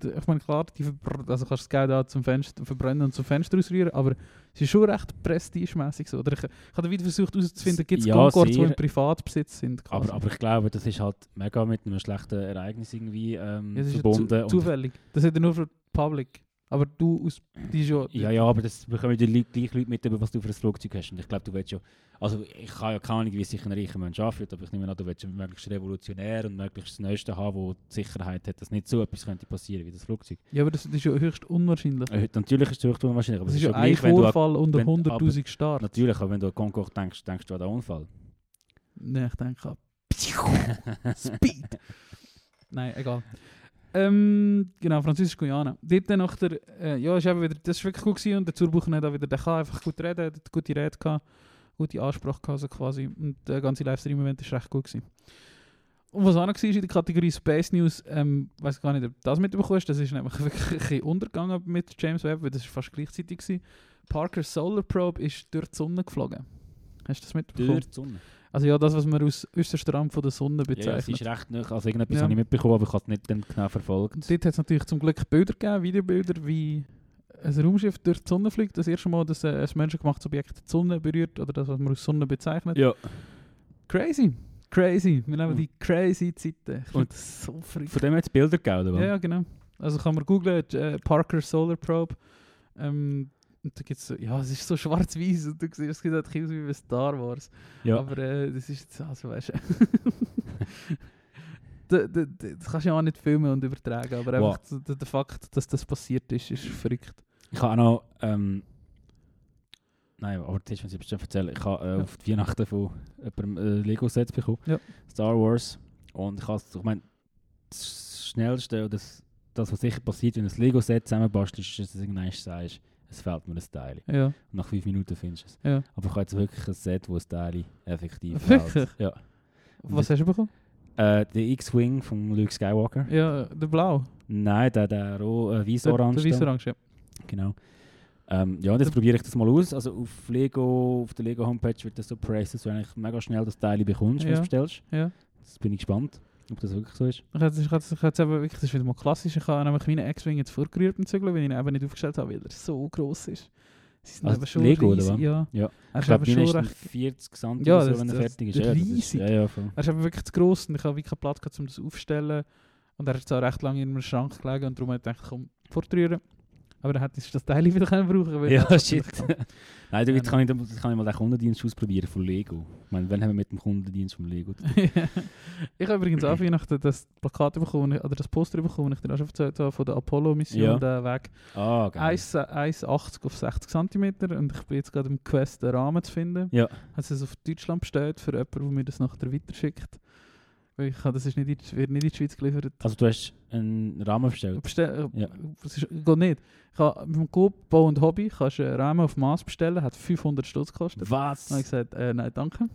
Weil, Ich meine, klar, die also kannst das Geld auch zum Fenster verbrennen und zum Fenster ausrühren, aber es ist schon recht prestigemäßig so. Oder ich, ich habe wieder versucht herauszufinden, gibt es Ja, Concords, die im Privatbesitz sind. quasi. Aber, aber ich glaube, das ist halt mega mit einem schlechten Ereignis irgendwie ähm, ja, das ist verbunden. zu, und- zufällig. Das hat er nur für Public. Aber du, aus, die ist ja... Ja, ja, aber das bekommen die Leute, gleich Leute mit, was du für ein Flugzeug hast. Und ich glaube, du willst ja. Also, ich habe ja keine Ahnung, wie sich ein reicher Mensch anfühlt, aber ich nehme an, du willst ja möglichst revolutionär und möglichst das Neueste haben, wo die Sicherheit hat, dass nicht so etwas könnte passieren wie das Flugzeug. Ja, aber das, ist ja höchst unwahrscheinlich. Äh, natürlich ist es höchst unwahrscheinlich, aber Das es ist ja ein gleich, Vorfall unter wenn- 100'000 Starts. Natürlich, aber wenn du an Concorde denkst, denkst du an den Unfall. Nein, ich denke an Speed. Nein, egal. Ähm, genau, Französisch-Guyana. Dort dann nach der, äh, ja, ist eben wieder, das ist wirklich gut gewesen und der Zurbucher hat auch wieder, der kann einfach gut reden, hat gute Rede gehabt, gute Ansprache gehabt, so quasi. Und der ganze Livestream-Event ist recht gut gewesen. Und was auch noch war in der Kategorie Space News, ähm, weiß gar nicht, ob du das mitbekommen hast, das ist nämlich wirklich ein bisschen untergegangen mit James Webb, weil das war fast gleichzeitig gewesen. Parker Solar Probe ist durch die Sonne geflogen. Hast du das mitbekommen? Durch die Sonne. Also ja, das, was man aus äußerster Rand von der Sonne Ja, ja, es bezeichnet. ist recht nah. Also, irgendetwas Ja. habe ich mitbekommen, aber ich habe es nicht genau verfolgt. Und dort hat es natürlich zum Glück Bilder gegeben, Videobilder, wie ein Raumschiff durch die Sonne fliegt. Das erste Mal, dass äh, ein menschengemachtes Objekt die Sonne berührt oder das, was man als Sonne bezeichnet. Ja. Crazy. Crazy. Wir nehmen Mhm. die crazy Zeiten. Ich Und das so verrückt. Von dem hat es Bilder gegeben, oder was? Ja, ja, genau. Also kann man googlen, äh, Parker Solar Probe. Ähm, und da gibt's so, ja, es ist so schwarz-weiß und du siehst, es sieht halt aus wie bei Star Wars. Ja. Aber äh, das ist jetzt, also weißt du. Da- da- da- das kannst du ja auch nicht filmen und übertragen, aber Wow. einfach der, der Fakt, dass das passiert ist, ist verrückt. Ich habe auch noch. Ähm, nein, aber das ist, was ich bestimmt erzählen. Ich habe äh, Ja. auf die Weihnachten von jemandem äh, Lego-Sets bekommen. Ja. Star Wars. Und ich, has- ich meine, das Schnellste, oder das, das, was sicher passiert, wenn du ein Lego-Set zusammenbastelst, ist, dass du irgendwann sagst, es fehlt mir ein Teil. Ja. Und nach fünf Minuten findest du es. Ja. Aber ich habe jetzt wirklich ein Set, wo ein Teil effektiv Wirklich? fehlt. Ja. Was hast du bekommen? Äh, der X-Wing von Luke Skywalker. Ja, der Blau. Nein, der, der äh, Der, weiß-orange. der da. weiß-orange, ja. Genau. Ähm, ja, und jetzt Der- probiere ich das mal aus. Also auf Lego, auf der Lego Homepage wird das so preised, dass du eigentlich mega schnell das Teil bekommst, wenn du es bestellst. Ja. Jetzt bin ich gespannt, ob das wirklich so ist. Ich hätte es wirklich, das ist wieder mal klassisch, ich habe nämlich meinen X-Wing jetzt vorgerührt beim Zügeln, weil ich ihn eben nicht aufgestellt habe, weil er so gross ist. Sie sind Also eben schon Lego, oder riesig? Ja. Ja. Er Ich ist meine schon recht 40 cm Ja, so, wenn er fertig ist. Ja, das ist riesig. ja, ja, voll. Er ist eben wirklich zu gross und ich habe wirklich keinen Platz gehabt, um das aufzustellen. Und er hat jetzt auch recht lange in einem Schrank gelegen und darum habe ich gedacht, komm, fortrühren. Aber dann hätte ich das Teil wieder können brauchen können. Ja, shit. Nein, du, Ja, jetzt kann ich, kann ich mal den Kundendienst ausprobieren von Lego. Ich meine, wann haben wir mit dem Kundendienst von Lego zu tun? ich habe übrigens auch Weihnachten das Plakat bekommen, oder das Poster bekommen, das ich dir auch schon erzählt habe, von der Apollo-Mission, Ja. der Weg. Ah, geil. 1 1,80 auf 60 cm und ich bin jetzt gerade im Quest, den Rahmen zu finden. Ja. Hat es auf Deutschland bestellt für jemanden, der mir das nachher weiterschickt. Weil ich habe, das ist nicht in, die- wird nicht in die Schweiz geliefert. Also du hast einen Rahmen bestellt? Bestell, Ja. Das ist, geht nicht. Ich habe, mit dem Coop Bau und Hobby kannst du einen Rahmen auf Maß bestellen, hat 500 Stutz gekostet. Was? Dann habe ich gesagt, äh, nein, danke.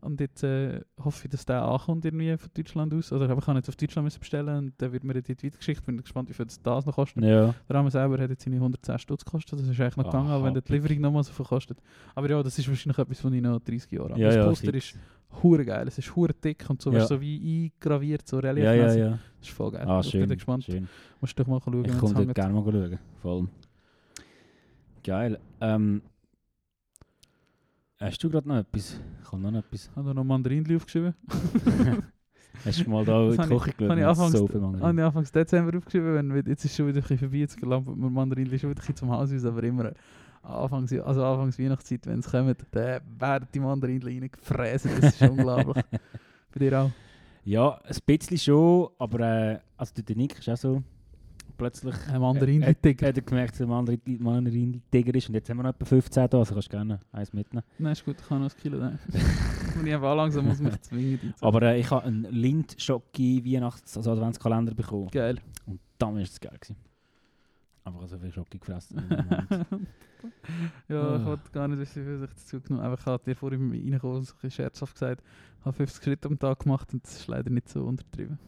Und jetzt äh, hoffe ich, dass der ankommt irgendwie von Deutschland aus. Oder aber ich kann jetzt auf Deutschland müssen bestellen und der wird mir dort weitergeschickt. Bin gespannt, wie viel das das noch kostet. Ja. Der Rahmen selber hat jetzt seine 110 Stutz gekostet. Das ist eigentlich noch Ah, gegangen, wenn der die. Lieferung nochmal so viel kostet. Aber ja, das ist wahrscheinlich etwas, was ich noch 30 Jahre habe. Ja, das ja, Poster ist hure geil. Es ist hure dick und so, Ja. so wie eingraviert, so Ja, ja, reliefmäßig. ja. Das ist voll geil. Ah, ich schön. bin gespannt. schön. Musst du doch mal schauen, Ich komme gerne mal schauen. Voll. Geil. Ähm, hast du gerade noch etwas? Ich habe noch etwas. Habe noch Mandarinli aufgeschrieben. Hast du mal da in die habe Küche ich- habe ich geschaut? anfangs- So viel Habe Mandarinen. ich Anfang Dezember aufgeschrieben, wenn, jetzt ist schon wieder ein bisschen vorbei, jetzt lampert mir Mandarinli schon wieder ein bisschen zum Haus aus, aber immer Anfangs, also Anfangs Weihnachtszeit, wenn es kommt, dann werden die Mandarinli reingefräst, das ist unglaublich. Bei dir auch? Ja, ein bisschen schon, aber äh, also der Nick ist auch so plötzlich... Ein Mandarinli Hat Tiger. er gemerkt, dass der Mandarin- Mandarin-Tiger ist und jetzt haben wir noch etwa 15 da, also kannst du gerne eins mitnehmen. Nein, ist gut, ich kann noch ein Kilo nehmen. Wenn ich einfach langsam muss mich zwingen. Aber äh, ich habe einen Lind-Schocki Weihnachts-, also Adventskalender bekommen Geil. und dann war es geil. Gewesen. Einfach so viel Schocki gefressen. ja, ich Ah. wollte gar nicht wissen, wie viel sich dazu genommen Einfach, ich habe dir vorhin reingekommen, so ein bisschen scherzhaft gesagt, ich habe 50 Schritte am Tag gemacht und das ist leider nicht so untertrieben.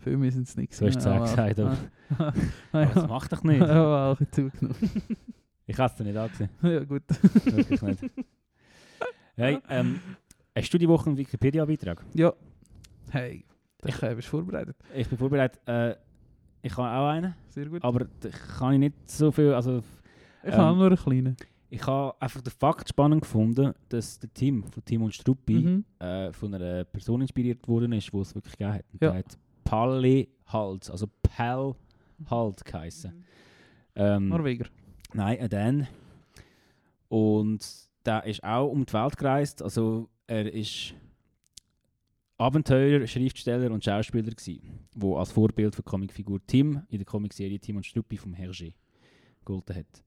Für mich sind es nichts. So hast du es gesagt, aber- aber. Aber das macht doch nicht. Ja, auch zugenommen. Ich habe es dir nicht angesehen. ja, gut. Wirklich nicht. Hey, ähm, hast du die Woche einen Wikipedia-Beitrag? Ja. Hey, ich bist du vorbereitet. Ich bin vorbereitet. Äh, ich habe auch einen, Sehr gut. aber da kann ich nicht so viel. Also, ich habe ähm, nur einen kleinen. ich habe einfach den Fakt spannend gefunden, dass der Team von Tim und Struppi Mhm. äh, von einer Person inspiriert worden ist, die es wirklich gegeben hat. Und Ja. Der hat Palle Hals, also Pal Halt geheißen. Ähm, Norweger. Nein, ein Dan. Und der ist auch um die Welt gereist. Also er ist Abenteurer, Schriftsteller und Schauspieler gsi, wo als Vorbild für die Comicfigur Tim in der Comicserie Tim und Struppi vom Hergé gegolten hat.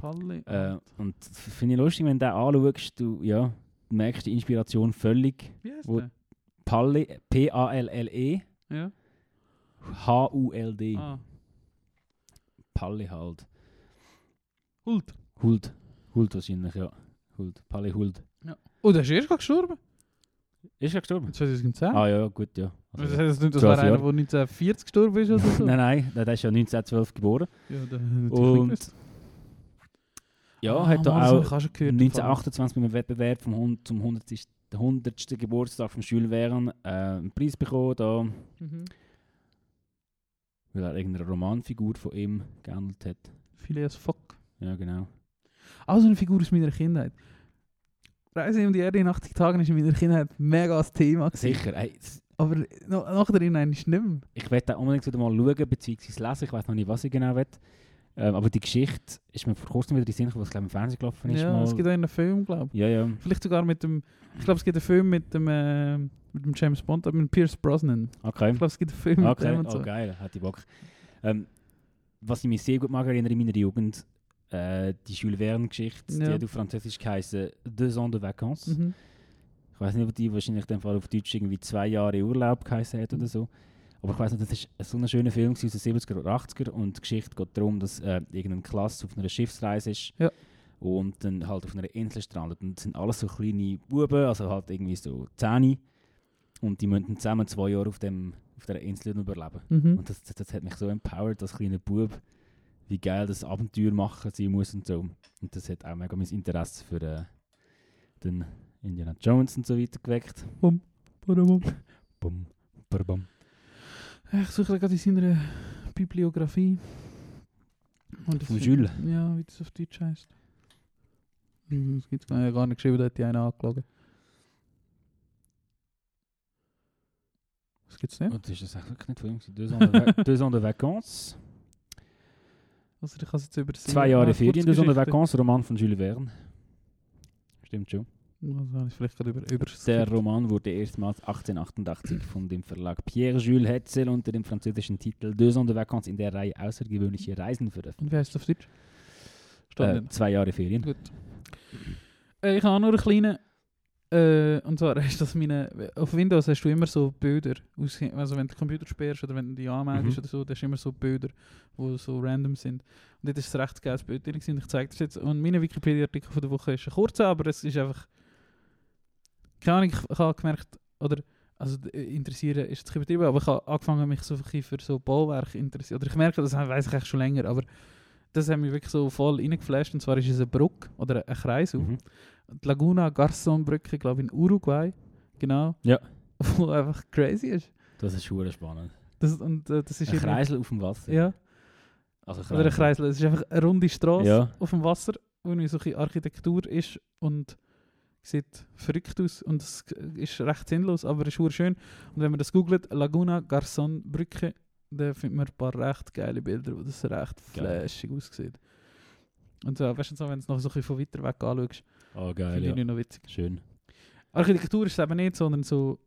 Palle. Äh, und finde ich lustig, wenn du den anschaust, du ja, du merkst die Inspiration völlig. Wie heißt wo- der? Palle, P-A-L-L-E, Ja. H-U-L-D. Ah. Palle halt. Hult. Huld. Huld wahrscheinlich, ja. Huld. Palle Huld. Oh, der ist erst gerade gestorben? Ist er gestorben? 2010? Ah ja, gut, ja. Also, das heißt nicht, das zwölf wäre einer, der 1940 gestorben ist oder so? nein, nein, der ist ja 1912 geboren. Ja, der Und nicht. ja, Ah, hat hab auch gehört. im Fall. 1928 beim Wettbewerb vom Hund zum 100. 100. Geburtstag von Jules Verne äh, einen Preis bekommen, da, Mhm. Weil er irgendeine Romanfigur von ihm gehandelt hat. Phileas Fogg. Ja, genau. Auch so eine Figur aus meiner Kindheit. Reise um die Erde in 80 Tagen ist in meiner Kindheit mega das Thema. gewesen. Sicher. Ey, Aber nachher ist nicht mehr. ich werde da unbedingt wieder mal schauen, beziehungsweise lesen. Ich weiß noch nicht, was ich genau will. Ähm, aber die Geschichte ist mir vor kurzem wieder in Sinn gekommen, was glaube im Fernsehen gelaufen ist. Ja, mal. es gibt auch einen Film, glaube ich. ja, ja. Vielleicht sogar mit dem... Ich glaube, es gibt einen Film mit dem, äh, mit dem James Bond, aber mit Pierce Brosnan. Okay. Ich glaube, es gibt einen Film mit Okay, dem und so. oh, geil, hatte ich Bock. Ähm, was ich mich sehr gut mag erinnern in meiner Jugend, äh, die Jules Verne-Geschichte, Ja. die hat auf Französisch geheißen «Deux ans de vacances». Mhm. Ich weiß nicht, ob die wahrscheinlich in dem Fall auf Deutsch irgendwie zwei Jahre Urlaub geheißen hat oder so. Aber ich weiß nicht, das ist so ein schöner Film aus den 70er oder 80er und die Geschichte geht darum, dass äh, irgendeine Klasse auf einer Schiffsreise ist Ja. und dann halt auf einer Insel strandet. Und das sind alles so kleine Buben, also halt irgendwie so Zähne. Und die müssen zusammen zwei Jahre auf, dem, auf dieser Insel überleben. Mhm. Und das, das, das hat mich so empowered als kleiner Bub, wie geil das Abenteuer machen sein muss und so. Und das hat auch mega mein Interesse für äh, den Indiana Jones und so weiter geweckt. Badabum. Bum, bum. Ich suche gerade in seiner Bibliografie. Ist- Jules? Ja, wie das auf Deutsch heisst. Das gibt es gar, gar nicht geschrieben, da hätte ich einen angelogen. Was gibt's denn? Und das ist das eigentlich nicht von ihm. Deux ans de, vacances. Also ich kann es jetzt übersehen. Zwei Jahre Ah, Ferien, Deux ans de vacances, Roman von Jules Verne. Stimmt schon. Also habe ich vielleicht gerade über, über Der Roman wurde erstmals 1888 von dem Verlag Pierre-Jules Hetzel unter dem französischen Titel Deux ans de vacances in der Reihe Außergewöhnliche Reisen veröffentlicht. Und wie heißt es auf Deutsch? Äh, zwei Jahre Ferien. Gut. Äh, ich habe auch noch einen kleinen. Äh, und zwar ist das meine. Auf Windows hast du immer so Bilder. Aus, also wenn du den Computer sperrst oder wenn du die anmeldest Mhm. oder so, dann hast du immer so Bilder, die so random sind. Und dort ist ein recht geiles Bild drin. Ich zeige das jetzt. Und mein Wikipedia-Artikel von der Woche ist ein kurzer, aber es ist einfach keine Ahnung, ich, ich habe gemerkt, oder, also d- interessieren ist jetzt übertrieben, aber ich habe angefangen, mich so für so Bauwerke interessieren. Oder ich merke, das weiß ich eigentlich schon länger, aber das hat mich wirklich so voll reingeflasht. Und zwar ist es eine Brücke oder ein Kreis. Mhm. Die Laguna Garçon Brücke, glaube ich, in Uruguay. Genau. Ja. Wo einfach crazy ist. Das ist schon spannend. Das, und äh, das ist Ein Kreisel auf dem Wasser. Ja. Also Oder ein Kreisel. Es ist einfach eine runde Straße Ja. auf dem Wasser, wo irgendwie so ein Architektur ist und sieht verrückt aus und es ist recht sinnlos, aber es ist schön. Und wenn man das googelt, Laguna Garçon Brücke, dann findet man ein paar recht geile Bilder, wo das recht Geil. flashig aussieht. Und so, weißt du, so, wenn du es noch so ein bisschen von weiter weg anschaust, Oh, finde geil, ich ja. noch witzig. Schön. Architektur ist es eben nicht, sondern so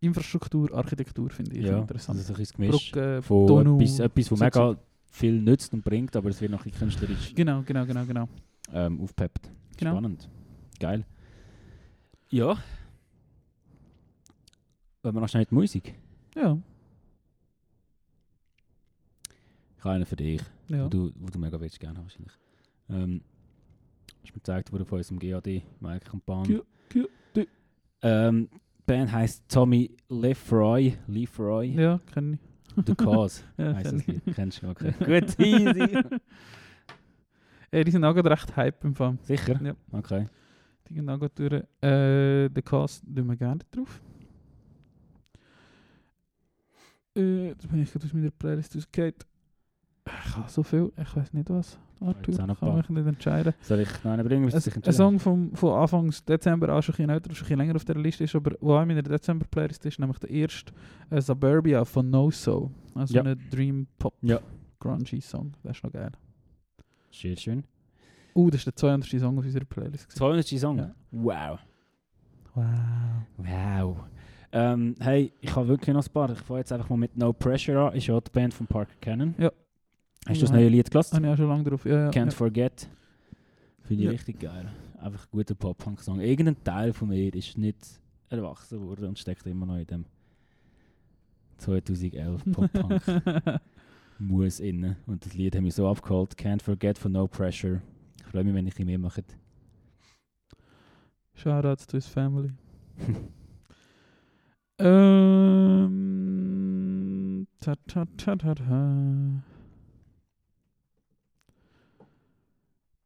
Infrastruktur, Architektur finde ich Ja, interessant. also so ein das Gemisch Brücke, von Donau, etwas, etwas, was so mega viel nützt und bringt, aber es wird noch ein bisschen künstlerisch Genau, genau, genau, genau. ähm, aufgepeppt. Genau. Spannend. Geil. Ja. Wenn wir noch schnell die Musik. Ja, Ich habe einen für dich, ja. wo, du, wo du mega willst, gerne wahrscheinlich. Ähm, ist mir gezeigt worden von unserem GAD, Mike Kampagne. GAD. Ähm, die Band heisst Tommy Lefroy. Lefroy. Ja, kenne ich. The Cause Ja, heisst das. Lied. Kennst du? Okay. Gut, easy. Ey, die sind auch gerade recht hype im Fall. Sicher? Ja. Okay. Gerade durch. Äh, den Cast tun wir gerne drauf. Äh, jetzt bin ich gerade aus meiner Playlist ausgegangen. Ich habe so viel, ich weiß nicht was. Arthur, noch kann mich nicht entscheiden. Soll ich noch einen bringen? Ein? Song vom, von Anfang Dezember auch schon ein älter, schon länger auf der Liste ist, aber wo auch in meiner Dezember-Playlist ist, nämlich der erste äh, Suburbia von No So. Also Ja. ein Dream Pop Ja. Grungy Song. Das ist noch geil. Sehr schön. Uh, das ist der 200. Song auf unserer Playlist. gewesen. 200 Song? Ja. Wow. Wow. Wow. Ähm, hey, ich habe wirklich noch ein paar. Ich fange jetzt einfach mal mit No Pressure an. Ist ja die Band von Parker Cannon. Ja. Hast du das neue Lied gelassen? Habe ich auch schon lange drauf. Ja, ja, Can't ja. Forget. Finde ich richtig geil. Einfach ein guter Pop-Punk-Song. Irgendein Teil von mir ist nicht erwachsen worden und steckt immer noch in dem 2011 Pop-Punk muss inne. Und das Lied hat mich so abgeholt. Can't Forget von No Pressure. Ich freue mich, wenn ich ihn mehr mache. Shoutouts to his family. ähm. Ta, ta, ta, ta, ta.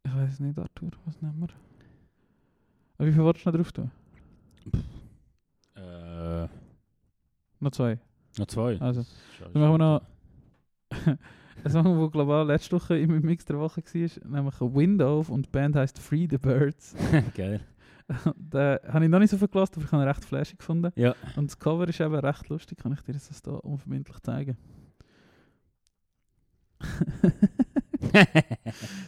Ich weiß nicht, Arthur, was nehmen wir? Aber wie viel wolltest du noch drauf tun? Äh, Noch zwei. noch zwei. Also, dann machen wir noch ein Song, der global letzte Woche im Mix der Woche war, nämlich Window und die Band heisst Free the Birds. Geil. Den habe ich noch nicht so viel gelassen, aber ich habe ihn recht flashig gefunden. Ja. Und das Cover ist eben recht lustig, kann ich dir das da unverbindlich zeigen.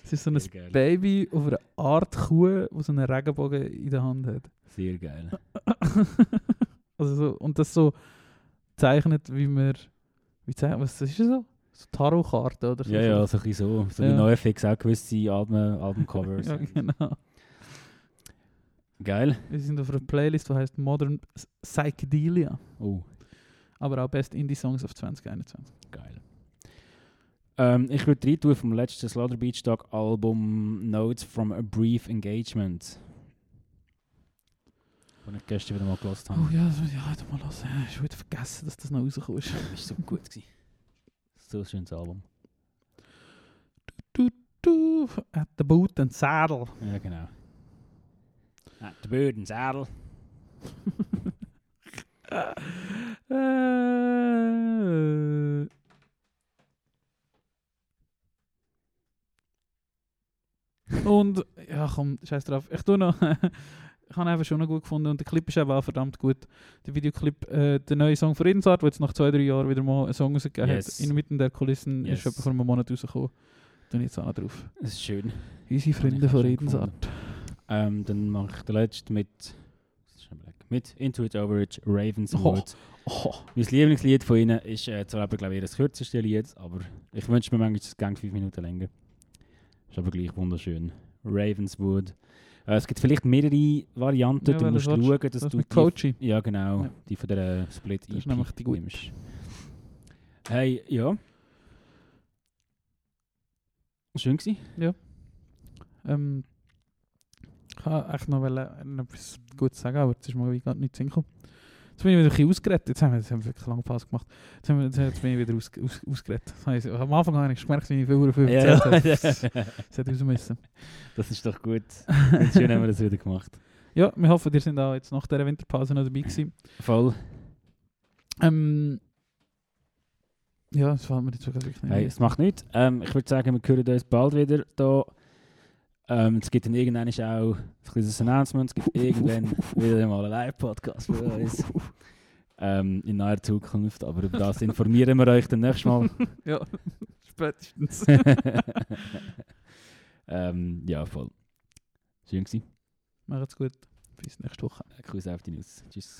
es ist so ein Sehr geil. Baby auf einer Art Kuh, die so einen Regenbogen in der Hand hat. Sehr geil. also so, und das so zeichnet, wie man. Wie zeichnet, was ist das so? So Tarotkarten oder so. Ja, ja, so ein bisschen so. So wie Ja. NoFX auch gewisse Alben, Albumcovers. ja, genau. Geil. Wir sind auf einer Playlist, die heißt Modern Psychedelia. Oh, Aber auch Best Indie Songs of 2021. geil. Ähm, ich würde rein tun vom letzten Slaughter Beach Tag Album Notes from a Brief Engagement. Das ich gestern wieder mal gelost habe. Oh ja, das muss ich heute mal hören. Ich habe wieder vergessen, dass das noch rausgekommen ist. Das war so gut. Gewesen. So ein schönes Album. Du, du, at the boot and saddle. Ja, genau. Ah, de Böden, Sadel. Äh, und ja, komm, scheiß drauf. Ich tue noch. ich habe einfach schon noch gut gefunden und der Clip ist eben auch verdammt gut. Der Videoclip, äh, der neue Song von Redensart, der jetzt nach zwei, drei Jahren wieder mal einen Song rausgegeben Yes. hat, inmitten der Kulissen, Yes. ist etwa vor einem Monat rausgekommen. Ich jetzt auch noch drauf. Das ist schön. Unsere Freunde von Redensart. Ähm, dann mache ich den letzten mit, mit Into It Overage, Ravens Oh. Oh, Mein Lieblingslied von ihnen ist äh, zwar aber, glaube ich, das kürzeste Lied, aber ich wünsche mir manchmal, es ging fünf Minuten länger. Ist aber gleich wunderschön. Ravenswood. Äh, es gibt vielleicht mehrere Varianten. Ja, du musst du? schauen, dass das du die, ja genau, Ja. die von der Split Das ist nämlich die gute. nimmst. Hey, ja. Schön gewesen. Ähm, Ich wollte echt noch etwas Gutes sagen, aber jetzt ist mir wie gar nichts hingekommen. Jetzt bin ich wieder ein bisschen ausgeredet. Jetzt haben wir, jetzt haben wir wirklich lange Pause gemacht. Jetzt, haben wir, jetzt, jetzt bin ich wieder aus, aus, ausgeredet. Am Anfang habe ich gemerkt, wie ich viel, viel erzählt habe. Das hätte raus müssen. das ist doch gut. Und schön haben wir das wieder gemacht. Ja, wir hoffen, ihr seid auch jetzt nach dieser Winterpause noch dabei gewesen. Voll. Ähm, ja, das fällt mir jetzt wirklich nicht Hey, es macht nichts. Ähm, ich würde sagen, wir hören uns bald wieder da. Ähm, es gibt dann irgendwann auch ein kleines Announcement. Es gibt irgendwann wieder mal einen Live-Podcast für uns. Ähm, in naher Zukunft. Aber über das informieren wir euch dann nächstes Mal. Ja, spätestens. ähm, ja, voll. Schön gewesen. Macht's gut. Bis nächste Woche. Kuss auf die Nuss. Tschüss.